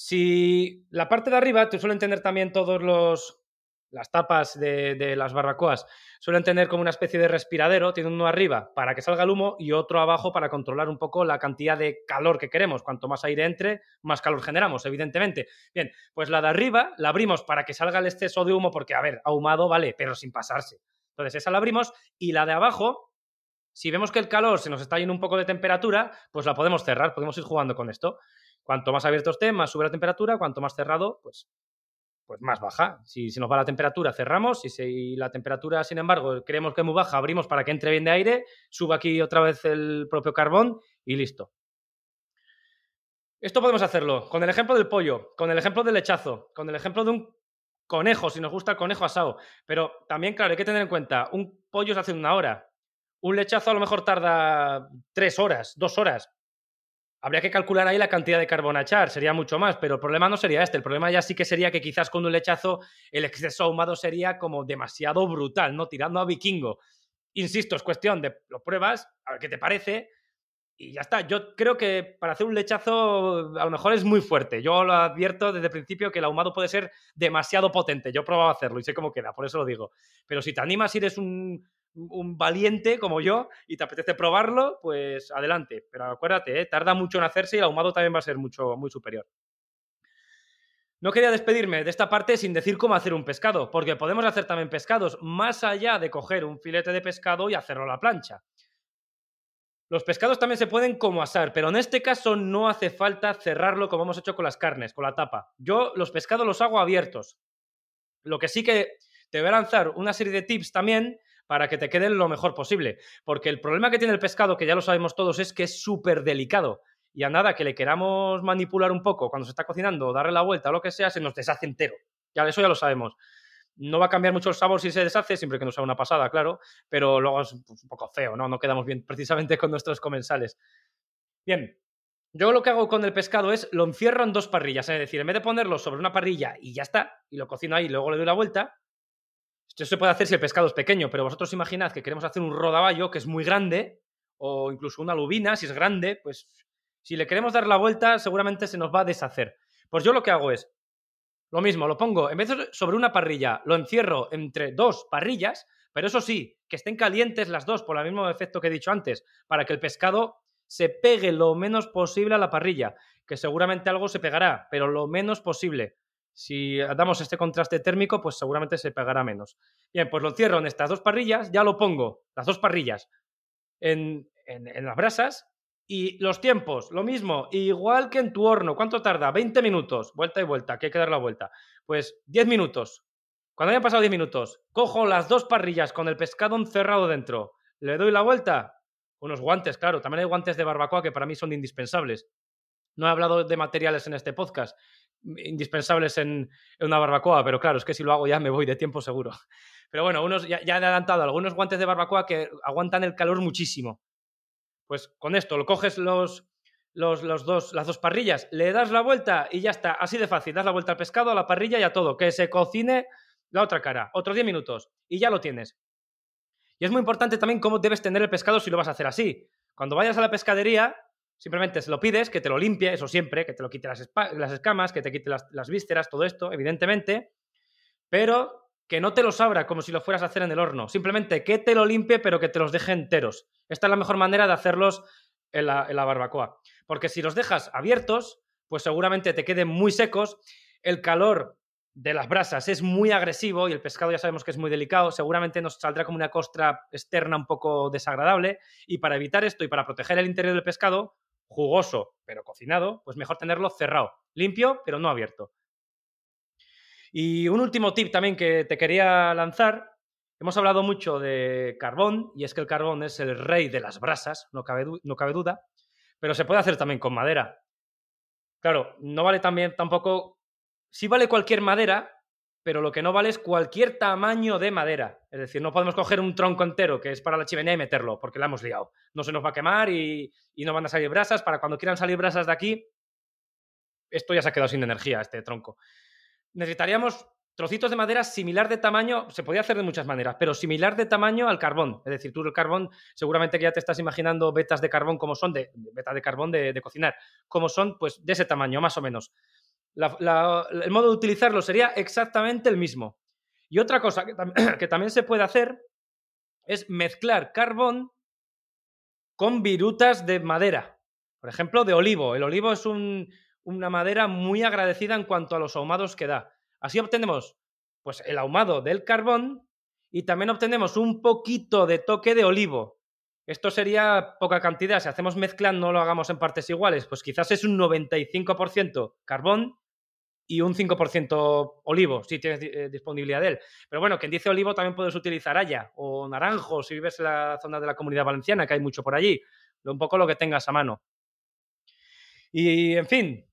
Si la parte de arriba, te suelen tener también todos los las tapas de, las barbacoas suelen tener como una especie de respiradero, tiene uno arriba para que salga el humo y otro abajo para controlar un poco la cantidad de calor que queremos. Cuanto más aire entre, más calor generamos, evidentemente. Bien, pues la de arriba la abrimos para que salga el exceso de humo, porque, a ver, ahumado vale, pero sin pasarse. Entonces esa la abrimos y la de abajo, si vemos que el calor se nos está yendo un poco de temperatura, pues la podemos cerrar, podemos ir jugando con esto. Cuanto más abierto esté, más sube la temperatura, cuanto más cerrado, pues pues más baja. Si se nos va la temperatura, cerramos. Si, si la temperatura, sin embargo, creemos que es muy baja, abrimos para que entre bien de aire, suba aquí otra vez el propio carbón y listo. Esto podemos hacerlo con el ejemplo del pollo, con el ejemplo del lechazo, con el ejemplo de un conejo, si nos gusta el conejo asado. Pero también, claro, hay que tener en cuenta, un pollo se hace en una hora. Un lechazo a lo mejor tarda tres horas, dos horas. Habría que calcular ahí la cantidad de carbón a echar, sería mucho más, pero el problema no sería este. El problema ya sí que sería que quizás con un lechazo el exceso ahumado sería como demasiado brutal, ¿no? Tirando a vikingo. Insisto, es cuestión de lo pruebas, a ver qué te parece, y ya está. Yo creo que para hacer un lechazo a lo mejor es muy fuerte. Yo lo advierto desde el principio que el ahumado puede ser demasiado potente. Yo he probado hacerlo y sé cómo queda, por eso lo digo. Pero si te animas y eres un, un valiente como yo y te apetece probarlo, pues adelante. Pero acuérdate, ¿eh? tarda mucho en hacerse y el ahumado también va a ser mucho, muy superior. No quería despedirme de esta parte sin decir cómo hacer un pescado, porque podemos hacer también pescados más allá de coger un filete de pescado y hacerlo a la plancha. Los pescados también se pueden como asar, pero en este caso no hace falta cerrarlo como hemos hecho con las carnes, con la tapa. Yo los pescados los hago abiertos. Lo que sí que te voy a lanzar una serie de tips también para que te queden lo mejor posible. Porque el problema que tiene el pescado, que ya lo sabemos todos, es que es súper delicado. Y a nada que le queramos manipular un poco cuando se está cocinando, darle la vuelta o lo que sea, se nos deshace entero. Ya eso ya lo sabemos. No va a cambiar mucho el sabor si se deshace, siempre que no sea una pasada, claro, pero luego es pues, un poco feo, ¿no? No quedamos bien precisamente con nuestros comensales. Bien, yo lo que hago con el pescado es lo encierro en dos parrillas, es decir, en vez de ponerlo sobre una parrilla y ya está, y lo cocino ahí y luego le doy la vuelta, esto se puede hacer si el pescado es pequeño, pero vosotros imaginad que queremos hacer un rodaballo que es muy grande, o incluso una lubina, si es grande, pues si le queremos dar la vuelta, seguramente se nos va a deshacer. Pues yo lo que hago es, lo mismo, lo pongo, en vez de sobre una parrilla, lo encierro entre dos parrillas, pero eso sí, que estén calientes las dos por el mismo efecto que he dicho antes, para que el pescado se pegue lo menos posible a la parrilla, que seguramente algo se pegará, pero lo menos posible. Si damos este contraste térmico, pues seguramente se pegará menos. Bien, pues lo encierro en estas dos parrillas, ya lo pongo, las dos parrillas, en, en las brasas y los tiempos, lo mismo, igual que en tu horno. ¿Cuánto tarda? 20 minutos, vuelta y vuelta, que hay que dar la vuelta. Pues 10 minutos. Cuando hayan pasado 10 minutos, cojo las dos parrillas con el pescado encerrado dentro, le doy la vuelta, unos guantes, claro, también hay guantes de barbacoa que para mí son indispensables. No he hablado de materiales en este podcast, indispensables en, una barbacoa, pero claro, es que si lo hago ya me voy de tiempo seguro. Pero bueno, unos, ya, ya he adelantado algunos guantes de barbacoa que aguantan el calor muchísimo. Pues con esto lo coges los, los, dos, las dos parrillas, le das la vuelta y ya está, así de fácil. Das la vuelta al pescado, a la parrilla y a todo. Que se cocine la otra cara, otros 10 minutos y ya lo tienes. Y es muy importante también cómo debes tener el pescado si lo vas a hacer así. Cuando vayas a la pescadería, simplemente se lo pides, que te lo limpie, eso siempre, que te lo quite las, las escamas, que te quite las, las vísceras, todo esto, evidentemente. Pero que no te los abra como si lo fueras a hacer en el horno. Simplemente que te lo limpie, pero que te los deje enteros. Esta es la mejor manera de hacerlos en la, barbacoa. Porque si los dejas abiertos, pues seguramente te queden muy secos. El calor de las brasas es muy agresivo y el pescado ya sabemos que es muy delicado. Seguramente nos saldrá como una costra externa un poco desagradable. Y para evitar esto y para proteger el interior del pescado, jugoso pero cocinado, pues mejor tenerlo cerrado, limpio pero no abierto. Y un último tip también que te quería lanzar. Hemos hablado mucho de carbón, y es que el carbón es el rey de las brasas, no cabe, duda, pero se puede hacer también con madera. Claro, no vale también tampoco. Sí vale cualquier madera, pero lo que no vale es cualquier tamaño de madera. Es decir, no podemos coger un tronco entero que es para la chimenea y meterlo, porque la hemos liado. No se nos va a quemar y, y no van a salir brasas. Para cuando quieran salir brasas de aquí, esto ya se ha quedado sin energía, este tronco necesitaríamos trocitos de madera similar de tamaño, se podía hacer de muchas maneras, pero similar de tamaño al carbón. Es decir, tú el carbón, seguramente que ya te estás imaginando vetas de carbón como son, de, beta de carbón de, cocinar, como son, pues de ese tamaño, más o menos. el modo de utilizarlo sería exactamente el mismo. Y otra cosa que, [clears throat] que también se puede hacer es mezclar carbón con virutas de madera. Por ejemplo, de olivo. El olivo es un, una madera muy agradecida en cuanto a los ahumados que da. Así obtenemos pues el ahumado del carbón y también obtenemos un poquito de toque de olivo. Esto sería poca cantidad. Si hacemos mezcla, no lo hagamos en partes iguales. Pues quizás es un 95% carbón y un 5% olivo, si tienes eh, disponibilidad de él. Pero bueno, quien dice olivo también puedes utilizar haya o naranjo si vives en la zona de la comunidad valenciana, que hay mucho por allí. Un poco lo que tengas a mano. Y en fin,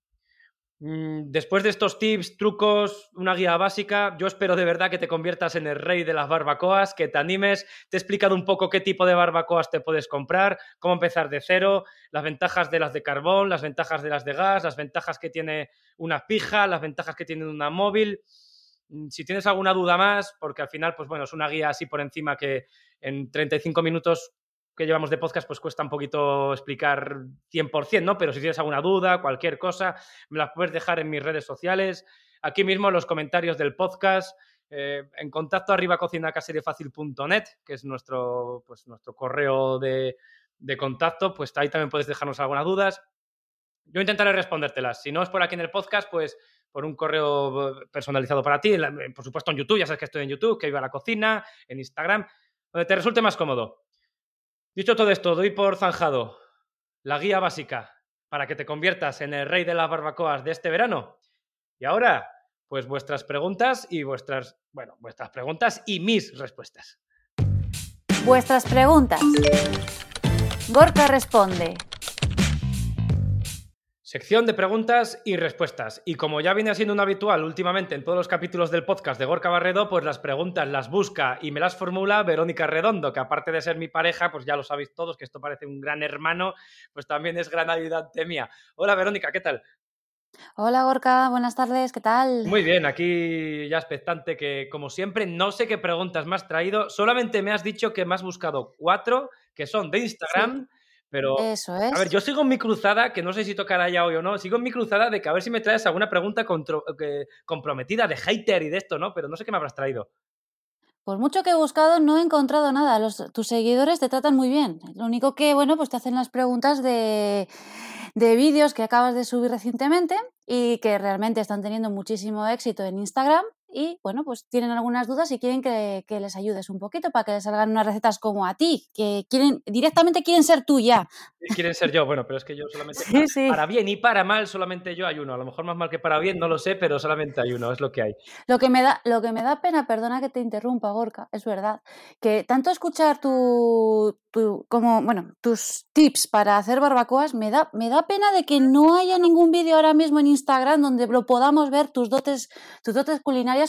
después de estos tips, trucos, una guía básica, yo espero de verdad que te conviertas en el rey de las barbacoas, que te animes. Te he explicado un poco qué tipo de barbacoas te puedes comprar, cómo empezar de cero, las ventajas de las de carbón, las ventajas de las de gas, las ventajas que tiene una pija, las ventajas que tiene una móvil. Mm, si tienes alguna duda más, porque al final, pues bueno, es una guía así por encima que en 35 minutos que llevamos de podcast, pues cuesta un poquito explicar 100%, ¿no? Pero si tienes alguna duda, cualquier cosa, me las puedes dejar en mis redes sociales, aquí mismo en los comentarios del podcast, eh, en contacto arriba cocinacaseriefacil.net, que es nuestro, pues, nuestro correo de, de contacto, pues ahí también puedes dejarnos algunas dudas. Yo intentaré respondértelas. Si no es por aquí en el podcast, pues por un correo personalizado para ti. Por supuesto en YouTube, ya sabes que estoy en YouTube, que iba a la cocina, en Instagram, donde te resulte más cómodo. Dicho todo esto, doy por zanjado la guía básica para que te conviertas en el rey de las barbacoas de este verano. Y ahora, pues vuestras preguntas y vuestras, bueno, vuestras preguntas y mis respuestas. Vuestras preguntas. Gorka responde. Sección de preguntas y respuestas. Y como ya viene siendo un habitual últimamente en todos los capítulos del podcast de Gorka Barredo, pues las preguntas las busca y me las formula Verónica Redondo, que aparte de ser mi pareja, pues ya lo sabéis todos, que esto parece un gran hermano, pues también es gran ayudante mía. Hola Verónica, ¿qué tal? Hola Gorka, buenas tardes, ¿qué tal? Muy bien, aquí ya expectante que como siempre no sé qué preguntas me has traído, solamente me has dicho que me has buscado cuatro que son de Instagram. Pero, Eso es. a ver, yo sigo en mi cruzada, que no sé si tocará ya hoy o no, sigo en mi cruzada de que a ver si me traes alguna pregunta comprometida de hater y de esto, ¿no? Pero no sé qué me habrás traído. Por mucho que he buscado, no he encontrado nada. Los, tus seguidores te tratan muy bien. Lo único que, bueno, pues te hacen las preguntas de, de vídeos que acabas de subir recientemente y que realmente están teniendo muchísimo éxito en Instagram y bueno, pues tienen algunas dudas y quieren que, les ayudes un poquito para que les salgan unas recetas como a ti, que quieren directamente quieren ser tú ya. Quieren ser yo, bueno, pero es que yo [laughs] solamente para, bien y para mal solamente yo hay uno, a lo mejor más mal que para bien, no lo sé, pero solamente hay uno, es lo que hay. Lo que me da lo que me da pena, perdona que te interrumpa, Gorka, es verdad, que tanto escuchar tu, como bueno, tus tips para hacer barbacoas me da me da pena de que no haya ningún vídeo ahora mismo en Instagram donde lo podamos ver tus dotes tus dotes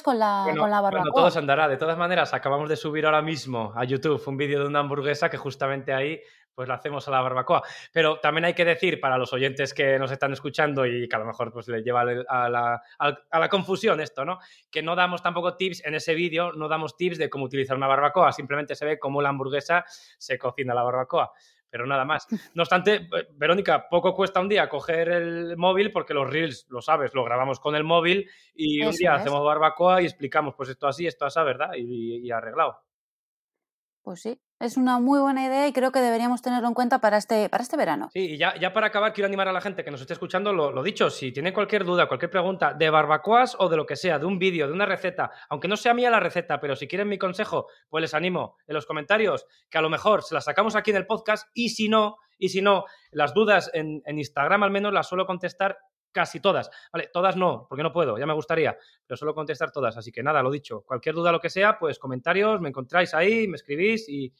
con la, con la barbacoa. Bueno, todo se andará. De todas maneras, acabamos de subir ahora mismo a YouTube un vídeo de una hamburguesa que justamente ahí pues la hacemos a la barbacoa. Pero también hay que decir para los oyentes que nos están escuchando y que a lo mejor pues les lleva a la, a la confusión esto, ¿no? Que no damos tampoco tips en ese vídeo, no damos tips de cómo utilizar una barbacoa, simplemente se ve cómo la hamburguesa se cocina a la barbacoa pero nada más. No obstante, eh, Verónica, poco cuesta un día coger el móvil porque los reels, lo sabes, lo grabamos con el móvil y un día hacemos barbacoa y explicamos, pues esto así, esto así, ¿verdad? y arreglado. Pues sí, es una muy buena idea y creo que deberíamos tenerlo en cuenta para este, para este verano. Sí, y ya, ya para acabar, quiero animar a la gente que nos esté escuchando, lo, dicho, si tienen cualquier duda, cualquier pregunta de barbacoas o de lo que sea, de un vídeo, de una receta, aunque no sea mía la receta, pero si quieren mi consejo, pues les animo en los comentarios que a lo mejor se las sacamos aquí en el podcast y si no, y si no, las dudas en, en Instagram al menos las suelo contestar casi todas. Vale, todas no, porque no puedo, ya me gustaría, pero solo contestar todas. Así que nada, lo dicho, cualquier duda, lo que sea, pues comentarios, me encontráis ahí, me escribís y,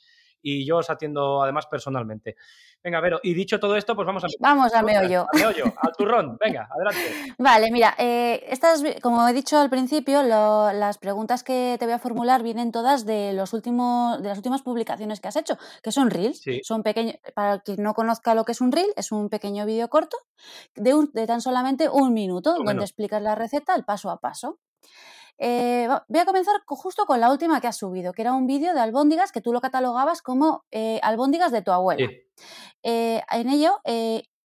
y yo os atiendo además personalmente. Venga, Vero, y dicho todo esto, pues vamos a... Vamos al meollo. Al meollo, [laughs] al turrón. Venga, adelante. Vale, mira, eh, estas, como he dicho al principio, las preguntas que te voy a formular vienen todas de, los últimos, de las últimas publicaciones que has hecho, que son reels. Son pequeños, para quien no conozca lo que es un reel, es un pequeño vídeo corto de, un, de tan solamente un minuto, donde explicas la receta el paso a paso. Eh, voy a comenzar justo con la última que has subido, que era un vídeo de albóndigas que tú lo catalogabas como eh, albóndigas de tu abuela. Eh, en ello,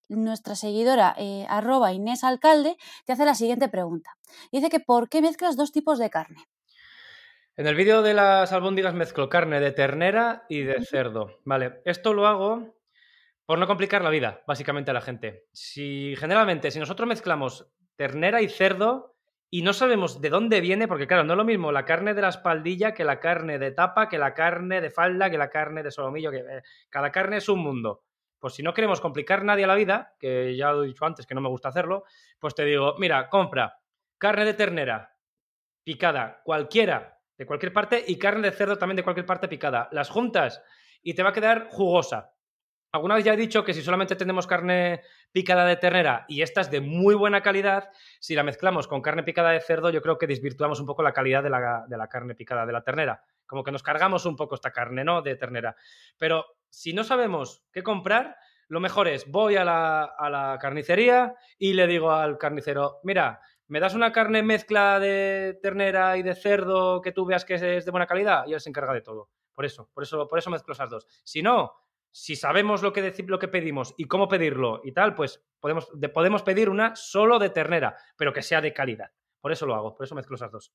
nuestra seguidora arroba Inés Alcalde te hace la siguiente pregunta. Dice que ¿por qué mezclas dos tipos de carne? En el vídeo de las albóndigas mezclo carne de ternera y de cerdo. Vale, esto lo hago por no complicar la vida, básicamente, a la gente. Si generalmente, si nosotros mezclamos ternera y cerdo, y no sabemos de dónde viene, porque claro, no es lo mismo la carne de la espaldilla que la carne de tapa, que la carne de falda, que la carne de solomillo, que eh, cada carne es un mundo. Pues si no queremos complicar nadie la vida, que ya lo he dicho antes que no me gusta hacerlo, pues te digo, mira, compra carne de ternera picada, cualquiera, de cualquier parte, y carne de cerdo también de cualquier parte picada. Las juntas y te va a quedar jugosa. Alguna vez ya he dicho que si solamente tenemos carne picada de ternera y esta es de muy buena calidad, si la mezclamos con carne picada de cerdo, yo creo que desvirtuamos un poco la calidad de la, carne picada de la ternera. Como que nos cargamos un poco esta carne, ¿no? De ternera. Pero si no sabemos qué comprar, lo mejor es voy a la, a la carnicería y le digo al carnicero, mira, ¿me das una carne mezcla de ternera y de cerdo que tú veas que es de buena calidad? Y él se encarga de todo. Por eso, por eso, por eso mezclo esas dos. Si no, si sabemos lo que, lo que pedimos y cómo pedirlo y tal, pues podemos, podemos pedir una solo de ternera, pero que sea de calidad. Por eso lo hago, por eso mezclo esas dos.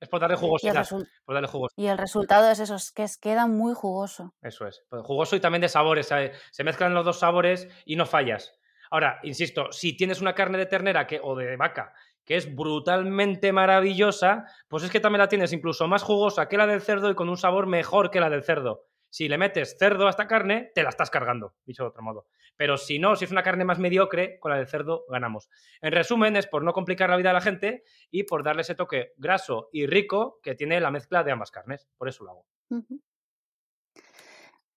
Es por darle jugosidad. Y el, resultado es eso, es que queda muy jugoso. Eso es. Pues jugoso y también de sabores. Se mezclan los dos sabores y no fallas. Ahora, insisto, si tienes una carne de ternera que, o de vaca que es brutalmente maravillosa, pues es que también la tienes incluso más jugosa que la del cerdo y con un sabor mejor que la del cerdo. Si le metes cerdo a esta carne, te la estás cargando, dicho de otro modo. Pero si no, si es una carne más mediocre, con la del cerdo ganamos. En resumen, es por no complicar la vida a la gente y por darle ese toque graso y rico que tiene la mezcla de ambas carnes. Por eso lo hago.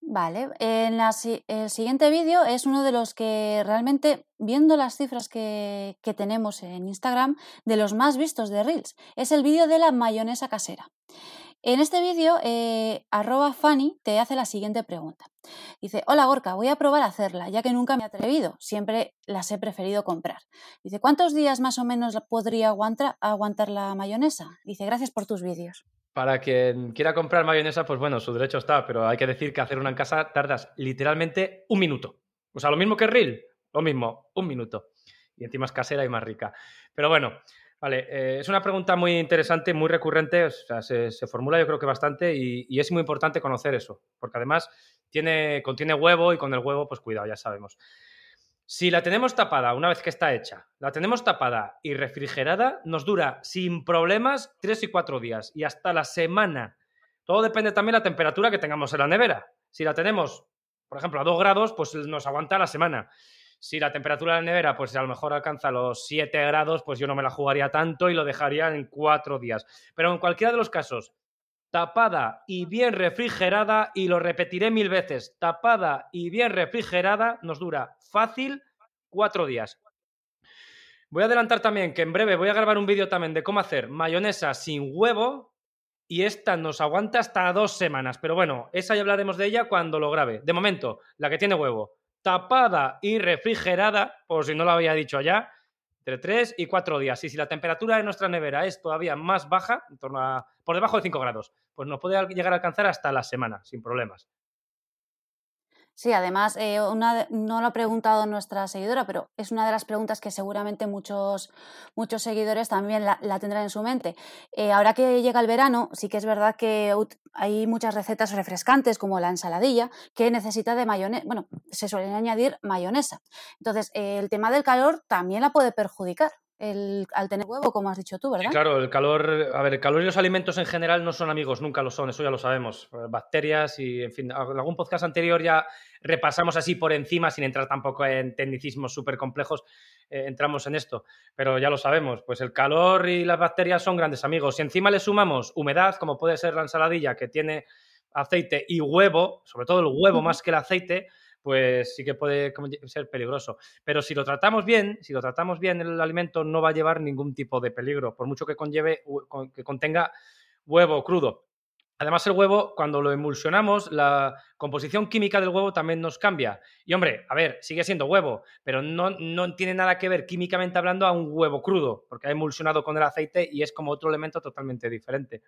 Vale, en el siguiente vídeo es uno de los que realmente, viendo las cifras que, que tenemos en Instagram, de los más vistos de Reels. Es el vídeo de la mayonesa casera. En este vídeo, eh, arroba Fanny te hace la siguiente pregunta. Dice, hola Gorka, voy a probar a hacerla, ya que nunca me he atrevido, siempre las he preferido comprar. Dice, ¿cuántos días más o menos podría aguantar, la mayonesa? Dice, gracias por tus vídeos. Para quien quiera comprar mayonesa, pues bueno, su derecho está, pero hay que decir que hacer una en casa tardas literalmente un minuto. O sea, lo mismo que Reel, lo mismo, un minuto. Y encima es casera y más rica. Pero bueno, vale, eh, es una pregunta muy interesante, muy recurrente, o sea, se, formula yo creo que bastante y, es muy importante conocer eso, porque además tiene, contiene huevo y con el huevo, pues cuidado, ya sabemos. Si la tenemos tapada una vez que está hecha, la tenemos tapada y refrigerada, nos dura sin problemas 3 y 4 días y hasta la semana. Todo depende también de la temperatura que tengamos en la nevera. Si la tenemos, por ejemplo, a 2 grados, pues nos aguanta la semana. Si la temperatura de la nevera, pues a lo mejor alcanza los 7 grados, pues yo no me la jugaría tanto y lo dejaría en 4 días. Pero en cualquiera de los casos, tapada y bien refrigerada, y lo repetiré mil veces, tapada y bien refrigerada, nos dura fácil cuatro días. Voy a adelantar también que en breve voy a grabar un vídeo también de cómo hacer mayonesa sin huevo y esta nos aguanta hasta dos semanas. Pero bueno, esa ya hablaremos de ella cuando lo grabe. De momento, la que tiene huevo, tapada y refrigerada, por si no lo había dicho ya, entre 3 y 4 días. Y si la temperatura de nuestra nevera es todavía más baja, en torno a, por debajo de 5 grados, pues nos puede llegar a alcanzar hasta la semana, sin problemas. Sí, además, eh, una, no lo ha preguntado nuestra seguidora, pero es una de las preguntas que seguramente muchos, muchos seguidores también la, tendrán en su mente. Eh, ahora que llega el verano, sí que es verdad que hay muchas recetas refrescantes, como la ensaladilla, que necesita de mayonesa. Bueno, se suelen añadir mayonesa. Entonces, el tema del calor también la puede perjudicar al tener huevo, como has dicho tú, ¿verdad? claro, el calor, a ver, el calor y los alimentos en general no son amigos, nunca lo son, eso ya lo sabemos. Eh, bacterias y, en fin, en algún podcast anterior ya repasamos así por encima, sin entrar tampoco en tecnicismos súper complejos, eh, entramos en esto, pero ya lo sabemos, pues el calor y las bacterias son grandes amigos. Si encima le sumamos humedad, como puede ser la ensaladilla que tiene aceite y huevo, sobre todo el huevo más que el aceite, pues sí que puede ser peligroso. Pero si lo tratamos bien, si lo tratamos bien, el alimento no va a llevar ningún tipo de peligro, por mucho que conlleve, que contenga huevo crudo. Además, el huevo, cuando lo emulsionamos, la composición química del huevo también nos cambia. Y hombre, a ver, sigue siendo huevo, pero no, no, tiene nada que ver químicamente hablando a un huevo crudo, porque ha emulsionado con el aceite y es como otro elemento totalmente diferente.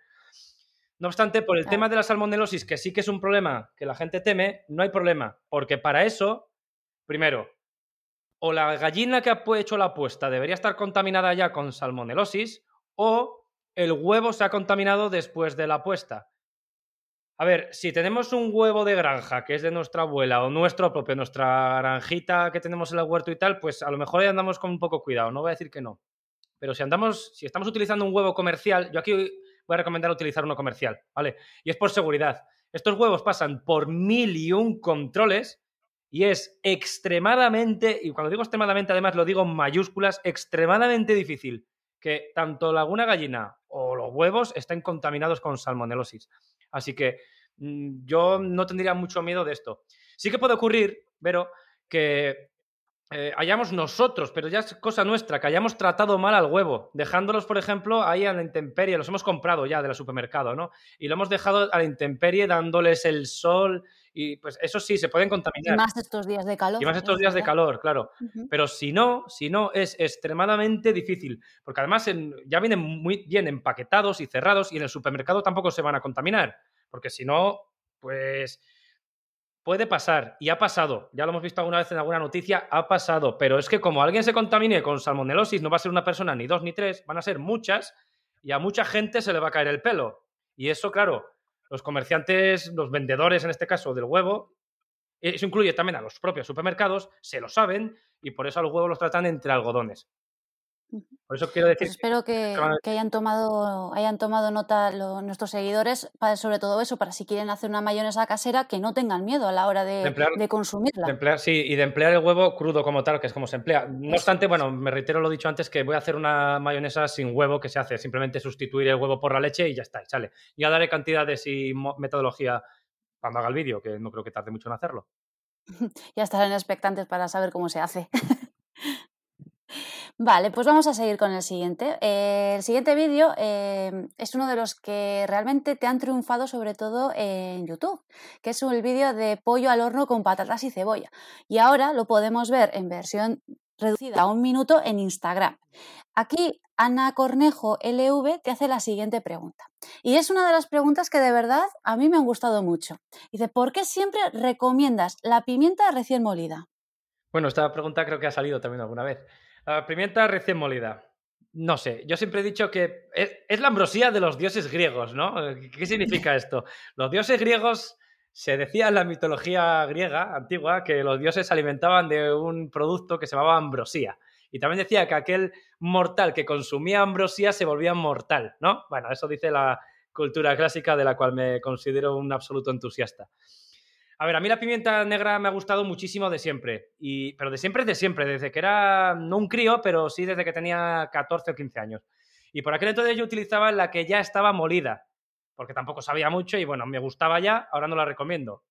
No obstante, por el tema de la salmonelosis, que sí que es un problema que la gente teme, no hay problema, porque para eso, primero, o la gallina que ha hecho la apuesta debería estar contaminada ya con salmonelosis, o el huevo se ha contaminado después de la apuesta. A ver, si tenemos un huevo de granja que es de nuestra abuela o nuestro propio, nuestra granjita que tenemos en el huerto y tal, pues a lo mejor ahí andamos con un poco cuidado, no voy a decir que no. Pero si andamos, si estamos utilizando un huevo comercial, yo aquí voy a recomendar utilizar uno comercial, ¿vale? Y es por seguridad. Estos huevos pasan por mil y un controles y es extremadamente, y cuando digo extremadamente además lo digo en mayúsculas, extremadamente difícil que tanto la laguna gallina o los huevos estén contaminados con salmonelosis. Así que mm, yo no tendría mucho miedo de esto. Sí que puede ocurrir, pero que eh, hayamos nosotros, pero ya es cosa nuestra, que hayamos tratado mal al huevo, dejándolos, por ejemplo, ahí a la intemperie, los hemos comprado ya del supermercado, ¿no? Y lo hemos dejado a la intemperie dándoles el sol y pues eso sí, se pueden contaminar. Y más estos días de calor. Y más estos días de calor, claro. Pero si no, si no, es extremadamente difícil, porque además ya vienen muy bien empaquetados y cerrados y en el supermercado tampoco se van a contaminar, porque si no, pues Puede pasar, y ha pasado, ya lo hemos visto alguna vez en alguna noticia, ha pasado, pero es que como alguien se contamine con salmonelosis, no va a ser una persona ni dos ni tres, van a ser muchas, y a mucha gente se le va a caer el pelo. Y eso, claro, los comerciantes, los vendedores en este caso del huevo, eso incluye también a los propios supermercados, se lo saben, y por eso a los huevos los tratan entre algodones. Por eso quiero decir. Pues espero que, hayan tomado, hayan tomado nota nuestros seguidores, para, sobre todo eso, para si quieren hacer una mayonesa casera, que no tengan miedo a la hora de, consumirla. emplear, sí, y de emplear el huevo crudo como tal, que es como se emplea. No obstante, bueno, me reitero lo dicho antes, que voy a hacer una mayonesa sin huevo, que se hace simplemente sustituir el huevo por la leche y ya está, y sale. Ya daré cantidades y metodología cuando haga el vídeo, que no creo que tarde mucho en hacerlo. [laughs] ya estarán expectantes para saber cómo se hace. [laughs] Vale, pues vamos a seguir con el siguiente. Eh, el siguiente vídeo eh, es uno de los que realmente te han triunfado sobre todo en YouTube, que es el vídeo de pollo al horno con patatas y cebolla. Y ahora lo podemos ver en versión reducida a un minuto en Instagram. Aquí Ana Cornejo LV te hace la siguiente pregunta. Y es una de las preguntas que de verdad a mí me han gustado mucho. Dice, ¿por qué siempre recomiendas la pimienta recién molida? Bueno, esta pregunta creo que ha salido también alguna vez. La pimienta recién molida. No sé, yo siempre he dicho que es, la ambrosía de los dioses griegos, ¿no? ¿Qué significa [laughs] esto? Los dioses griegos, se decía en la mitología griega antigua que los dioses se alimentaban de un producto que se llamaba ambrosía. Y también decía que aquel mortal que consumía ambrosía se volvía mortal, ¿no? Bueno, eso dice la cultura clásica de la cual me considero un absoluto entusiasta. A ver, a mí la pimienta negra me ha gustado muchísimo de siempre. Y, pero de siempre es de siempre, desde que era no un crío, pero sí desde que tenía 14 o 15 años. Y por aquel entonces yo utilizaba la que ya estaba molida, porque tampoco sabía mucho y bueno, me gustaba ya, ahora no la recomiendo.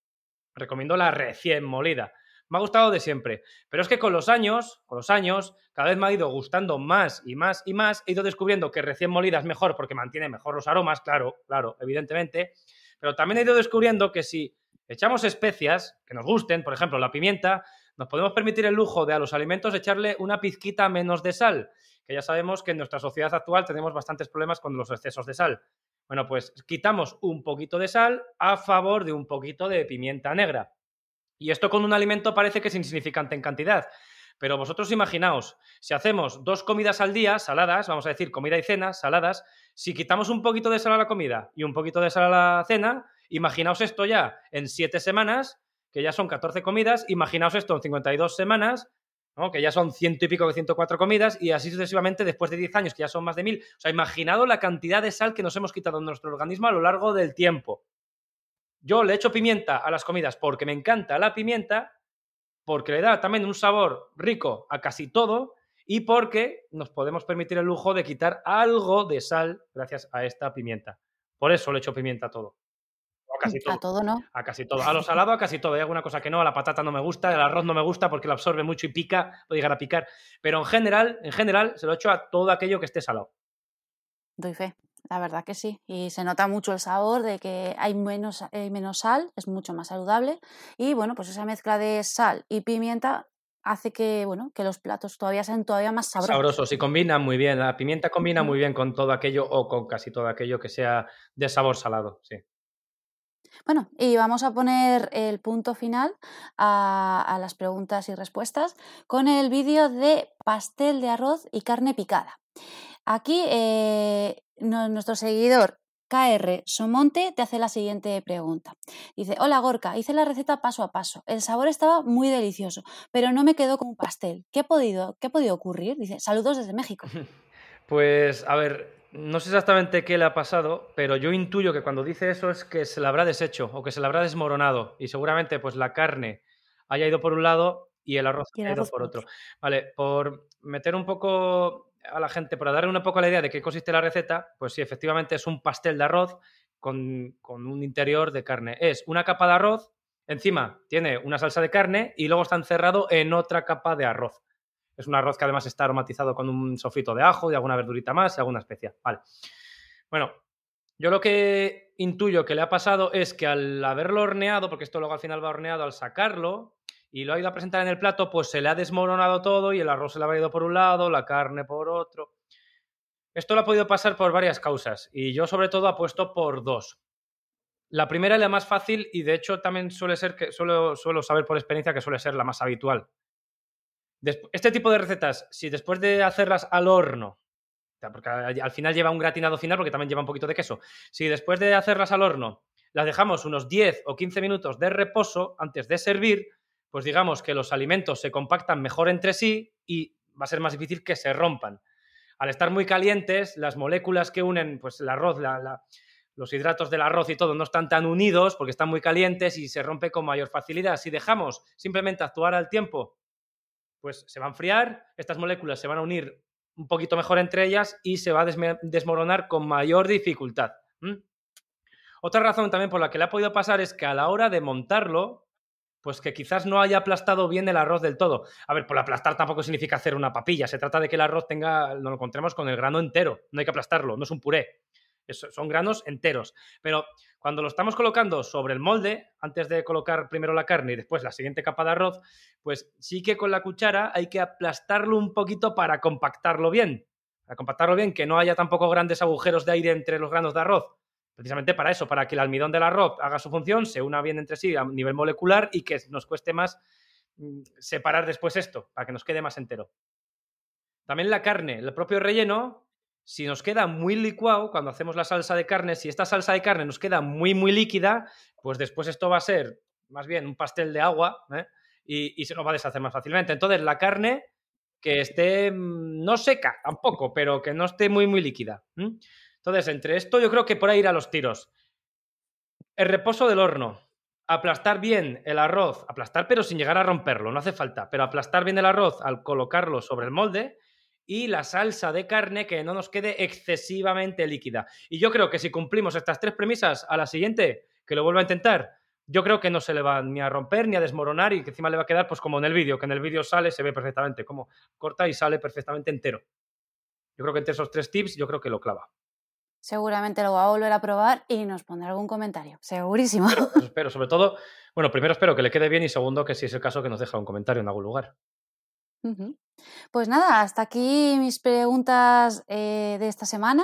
Recomiendo la recién molida. Me ha gustado de siempre. Pero es que con los años, con los años, cada vez me ha ido gustando más y más y más. He ido descubriendo que recién molida es mejor porque mantiene mejor los aromas, claro, claro, evidentemente. Pero también he ido descubriendo que si echamos especias que nos gusten, por ejemplo, la pimienta, nos podemos permitir el lujo de a los alimentos echarle una pizquita menos de sal, que ya sabemos que en nuestra sociedad actual tenemos bastantes problemas con los excesos de sal. Bueno, pues quitamos un poquito de sal a favor de un poquito de pimienta negra. Y esto con un alimento parece que es insignificante en cantidad. Pero vosotros imaginaos, si hacemos dos comidas al día, saladas, vamos a decir comida y cena, saladas, si quitamos un poquito de sal a la comida y un poquito de sal a la cena, Imaginaos esto ya en 7 semanas, que ya son 14 comidas, imaginaos esto en 52 semanas, que ya son ciento y pico de 104 comidas, y así sucesivamente después de 10 años, que ya son más de mil. O sea, imaginado la cantidad de sal que nos hemos quitado en nuestro organismo a lo largo del tiempo. Yo le echo pimienta a las comidas porque me encanta la pimienta, porque le da también un sabor rico a casi todo y porque nos podemos permitir el lujo de quitar algo de sal gracias a esta pimienta. Por eso le echo pimienta a todo. A todo no. A casi todo. A lo salado, a casi todo. Hay alguna cosa que no, a la patata no me gusta, el arroz no me gusta porque lo absorbe mucho y pica, puede llegar a picar. Pero en general, en general, se lo echo a todo aquello que esté salado. Doy fe, la verdad que sí. Y se nota mucho el sabor de que hay menos, menos sal, es mucho más saludable. Y bueno, pues esa mezcla de sal y pimienta hace que, bueno, que los platos todavía sean todavía más sabrosos. Sabrosos y combinan muy bien. La pimienta combina muy bien con todo aquello o con casi todo aquello que sea de sabor salado, sí. Bueno, y vamos a poner el punto final a, las preguntas y respuestas con el vídeo de pastel de arroz y carne picada. Aquí eh, nuestro seguidor KR Somonte te hace la siguiente pregunta. Dice, hola Gorka, hice la receta paso a paso. El sabor estaba muy delicioso, pero no me quedó como un pastel. ¿Qué ha podido, qué ha podido ocurrir? Dice, saludos desde México. [laughs] Pues a ver, no sé exactamente qué le ha pasado, pero yo intuyo que cuando dice eso es que se la habrá deshecho o que se la habrá desmoronado y seguramente pues la carne haya ido por un lado y el arroz haya ido por otro. Vale, por meter un poco a la gente, para darle un poco la idea de qué consiste la receta, pues sí, efectivamente es un pastel de arroz con, con un interior de carne. Es una capa de arroz, encima tiene una salsa de carne y luego está encerrado en otra capa de arroz. Es un arroz que además está aromatizado con un sofrito de ajo y alguna verdurita más y alguna especia. Vale. Bueno, yo lo que intuyo que le ha pasado es que al haberlo horneado, porque esto luego al final va horneado, al sacarlo y lo ha ido a presentar en el plato, pues se le ha desmoronado todo y el arroz se le ha ido por un lado, la carne por otro. Esto lo ha podido pasar por varias causas y yo sobre todo apuesto por dos. La primera es la más fácil y de hecho también suele ser que suelo, suelo saber por experiencia que suele ser la más habitual este tipo de recetas, si después de hacerlas al horno, porque al final lleva un gratinado final porque también lleva un poquito de queso, si después de hacerlas al horno las dejamos unos 10 o 15 minutos de reposo antes de servir, pues digamos que los alimentos se compactan mejor entre sí y va a ser más difícil que se rompan. Al estar muy calientes, las moléculas que unen pues, el arroz, los hidratos del arroz y todo no están tan unidos porque están muy calientes y se rompe con mayor facilidad. Si dejamos simplemente actuar al tiempo, pues se va a enfriar, estas moléculas se van a unir un poquito mejor entre ellas y se va a desmoronar con mayor dificultad. Otra razón también por la que le ha podido pasar es que a la hora de montarlo, pues que quizás no haya aplastado bien el arroz del todo. A ver, por aplastar tampoco significa hacer una papilla, se trata de que el arroz tenga, lo encontremos con el grano entero, no hay que aplastarlo, no es un puré, son granos enteros. Pero cuando lo estamos colocando sobre el molde, antes de colocar primero la carne y después la siguiente capa de arroz, pues sí que con la cuchara hay que aplastarlo un poquito para compactarlo bien. Para compactarlo bien, que no haya tampoco grandes agujeros de aire entre los granos de arroz precisamente para eso, para que el almidón del arroz haga su función, se una bien entre sí a nivel molecular y que nos cueste más mm, separar después esto, para que nos quede más entero. También la carne, el propio relleno, si nos queda muy licuado, cuando hacemos la salsa de carne, si esta salsa de carne nos queda muy, muy líquida, pues después esto va a ser más bien un pastel de agua ¿eh? y, se nos va a deshacer más fácilmente. Entonces, la carne que esté mm, no seca tampoco, pero que no esté muy, muy líquida. Entonces, entre esto yo creo que por ahí ir a los tiros. El reposo del horno. Aplastar bien el arroz, aplastar pero sin llegar a romperlo, no hace falta, pero aplastar bien el arroz al colocarlo sobre el molde y la salsa de carne que no nos quede excesivamente líquida. Y yo creo que si cumplimos estas tres premisas a la siguiente, que lo vuelva a intentar, yo creo que no se le va ni a romper ni a desmoronar y que encima le va a quedar pues como en el vídeo, que en el vídeo sale, se ve perfectamente, como corta y sale perfectamente entero. Yo creo que entre esos tres tips, yo creo que lo clava seguramente lo va a volver a probar y nos pondrá algún comentario, segurísimo. espero, [laughs] sobre todo, bueno, primero espero que le quede bien y segundo que si es el caso que nos deje un comentario en algún lugar. Pues nada, hasta aquí mis preguntas eh, de esta semana.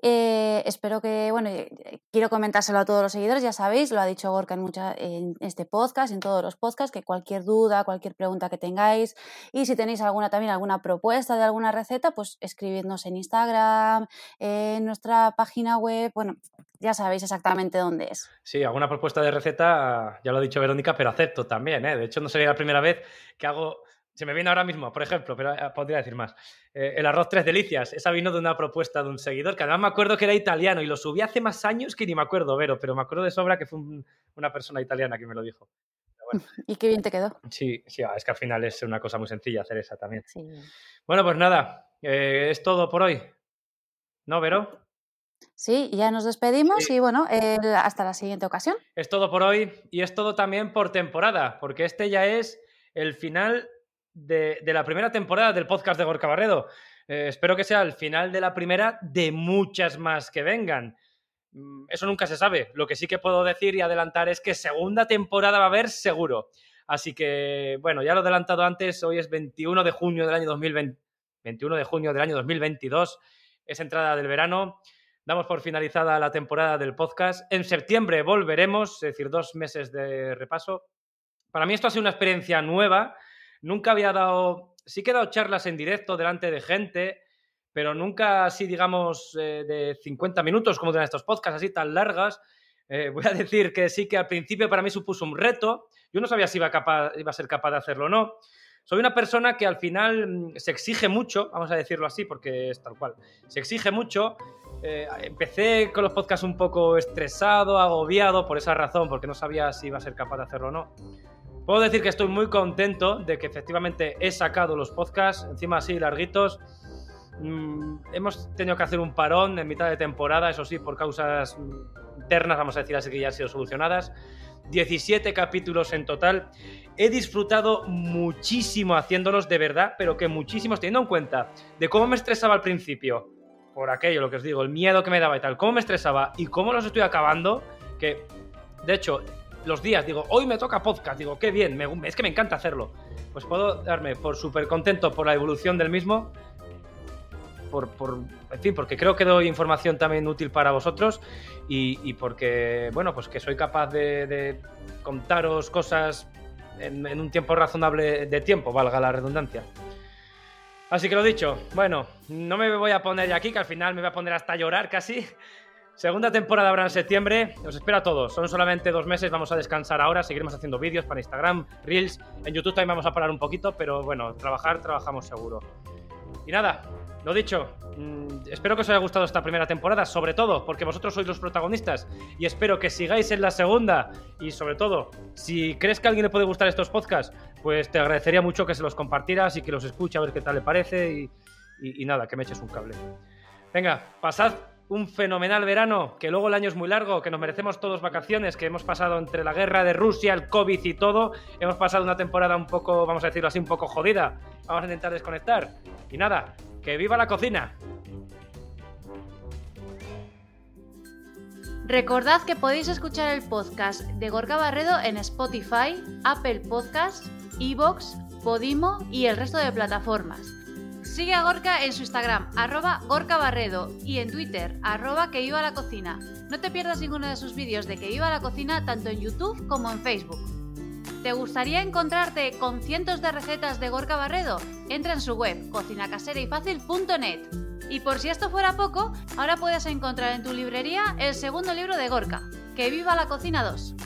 Eh, espero que, bueno, eh, quiero comentárselo a todos los seguidores, ya sabéis, lo ha dicho Gorka en, mucha, en este podcast, en todos los podcasts, que cualquier duda, cualquier pregunta que tengáis y si tenéis alguna también alguna propuesta de alguna receta, pues escribidnos en Instagram, en nuestra página web, bueno, ya sabéis exactamente dónde es. Sí, alguna propuesta de receta, ya lo ha dicho Verónica, pero acepto también. De hecho, no sería la primera vez que hago se me viene ahora mismo, por ejemplo, pero eh, podría decir más. Eh, el arroz tres delicias. Esa vino de una propuesta de un seguidor, que además me acuerdo que era italiano y lo subí hace más años que ni me acuerdo, Vero, pero me acuerdo de sobra que fue una persona italiana que me lo dijo. [laughs] Y qué bien te quedó. Sí, sí, ah, es que al final es una cosa muy sencilla hacer esa también. Bueno, pues nada, eh, es todo por hoy. ¿No, Vero? Sí, ya nos despedimos y bueno, hasta la siguiente ocasión. Es todo por hoy y es todo también por temporada, porque este ya es el final de, la primera temporada del podcast de Gorka Barredo. Eh, espero que sea el final de la primera de muchas más que vengan. Mm, eso nunca se sabe. Lo que sí que puedo decir y adelantar es que segunda temporada va a haber seguro. Así que, bueno, ya lo he adelantado antes, hoy es 21 de junio del año 2020, 21 de junio del año 2022, es entrada del verano. Damos por finalizada la temporada del podcast. En septiembre volveremos, es decir, dos meses de repaso. Para mí esto ha sido una experiencia nueva nunca había dado, sí que he dado charlas en directo delante de gente, pero nunca así, digamos, eh, de 50 minutos como de estos podcasts así tan largas. Eh, [laughs] voy a decir que sí que al principio para mí supuso un reto. Yo no sabía si iba a ser capaz de hacerlo o no. Soy una persona que al final mm, se exige mucho, vamos a decirlo así, porque es tal cual. Se exige mucho. Eh, empecé con los podcasts un poco estresado, agobiado por esa razón, porque no sabía si iba a ser capaz de hacerlo o no. Puedo decir que estoy muy contento de que efectivamente he sacado los podcasts, encima así larguitos. Mm, hemos tenido que hacer un parón en mitad de temporada, eso sí, por causas internas, vamos a decir así que ya han sido solucionadas. 17 capítulos en total. He disfrutado muchísimo haciéndolos de verdad, pero que muchísimos, teniendo en cuenta de cómo me estresaba al principio, por aquello, lo que os digo, el miedo que me daba y tal, cómo me estresaba y cómo los estoy acabando, que de hecho los días, digo, hoy me toca podcast, digo, qué bien, es que me encanta hacerlo. Pues puedo darme por súper contento por la evolución del mismo, por, por, en fin, porque creo que doy información también útil para vosotros y, porque, bueno, pues que soy capaz de, contaros cosas en, en, un tiempo razonable de tiempo, valga la redundancia. Así que lo dicho, bueno, no me voy a poner ya aquí, que al final me voy a poner hasta llorar casi. Segunda temporada habrá en septiembre. Os espero a todos. Son solamente dos meses. Vamos a descansar ahora. Seguiremos haciendo vídeos para Instagram, Reels. En YouTube también vamos a parar un poquito, pero bueno, trabajar, trabajamos seguro. Y nada, lo dicho, mm, espero que os haya gustado esta primera temporada, sobre todo porque vosotros sois los protagonistas y espero que sigáis en la segunda y sobre todo, si crees que a alguien le puede gustar estos podcasts, pues te agradecería mucho que se los compartieras y que los escuche a ver qué tal le parece y nada, que me eches un cable. Venga, pasad un fenomenal verano, que luego el año es muy largo, que nos merecemos todos vacaciones, que hemos pasado entre la guerra de Rusia, el COVID y todo, hemos pasado una temporada un poco, vamos a decirlo así, un poco jodida. Vamos a intentar desconectar. Y nada, que viva la cocina. Recordad que podéis escuchar el podcast de Gorka Barredo en Spotify, Apple Podcasts, Evox, Podimo y el resto de plataformas. Sigue a Gorka en su Instagram, arroba Gorka Barredo, y en Twitter, arroba que viva la cocina. No te pierdas ninguno de sus vídeos de que viva la cocina tanto en YouTube como en Facebook. ¿Te gustaría encontrarte con cientos de recetas de Gorka Barredo? Entra en su web, cocinacaserayfacil.net. Y por si esto fuera poco, ahora puedes encontrar en tu librería el segundo libro de Gorka, Que viva la cocina 2.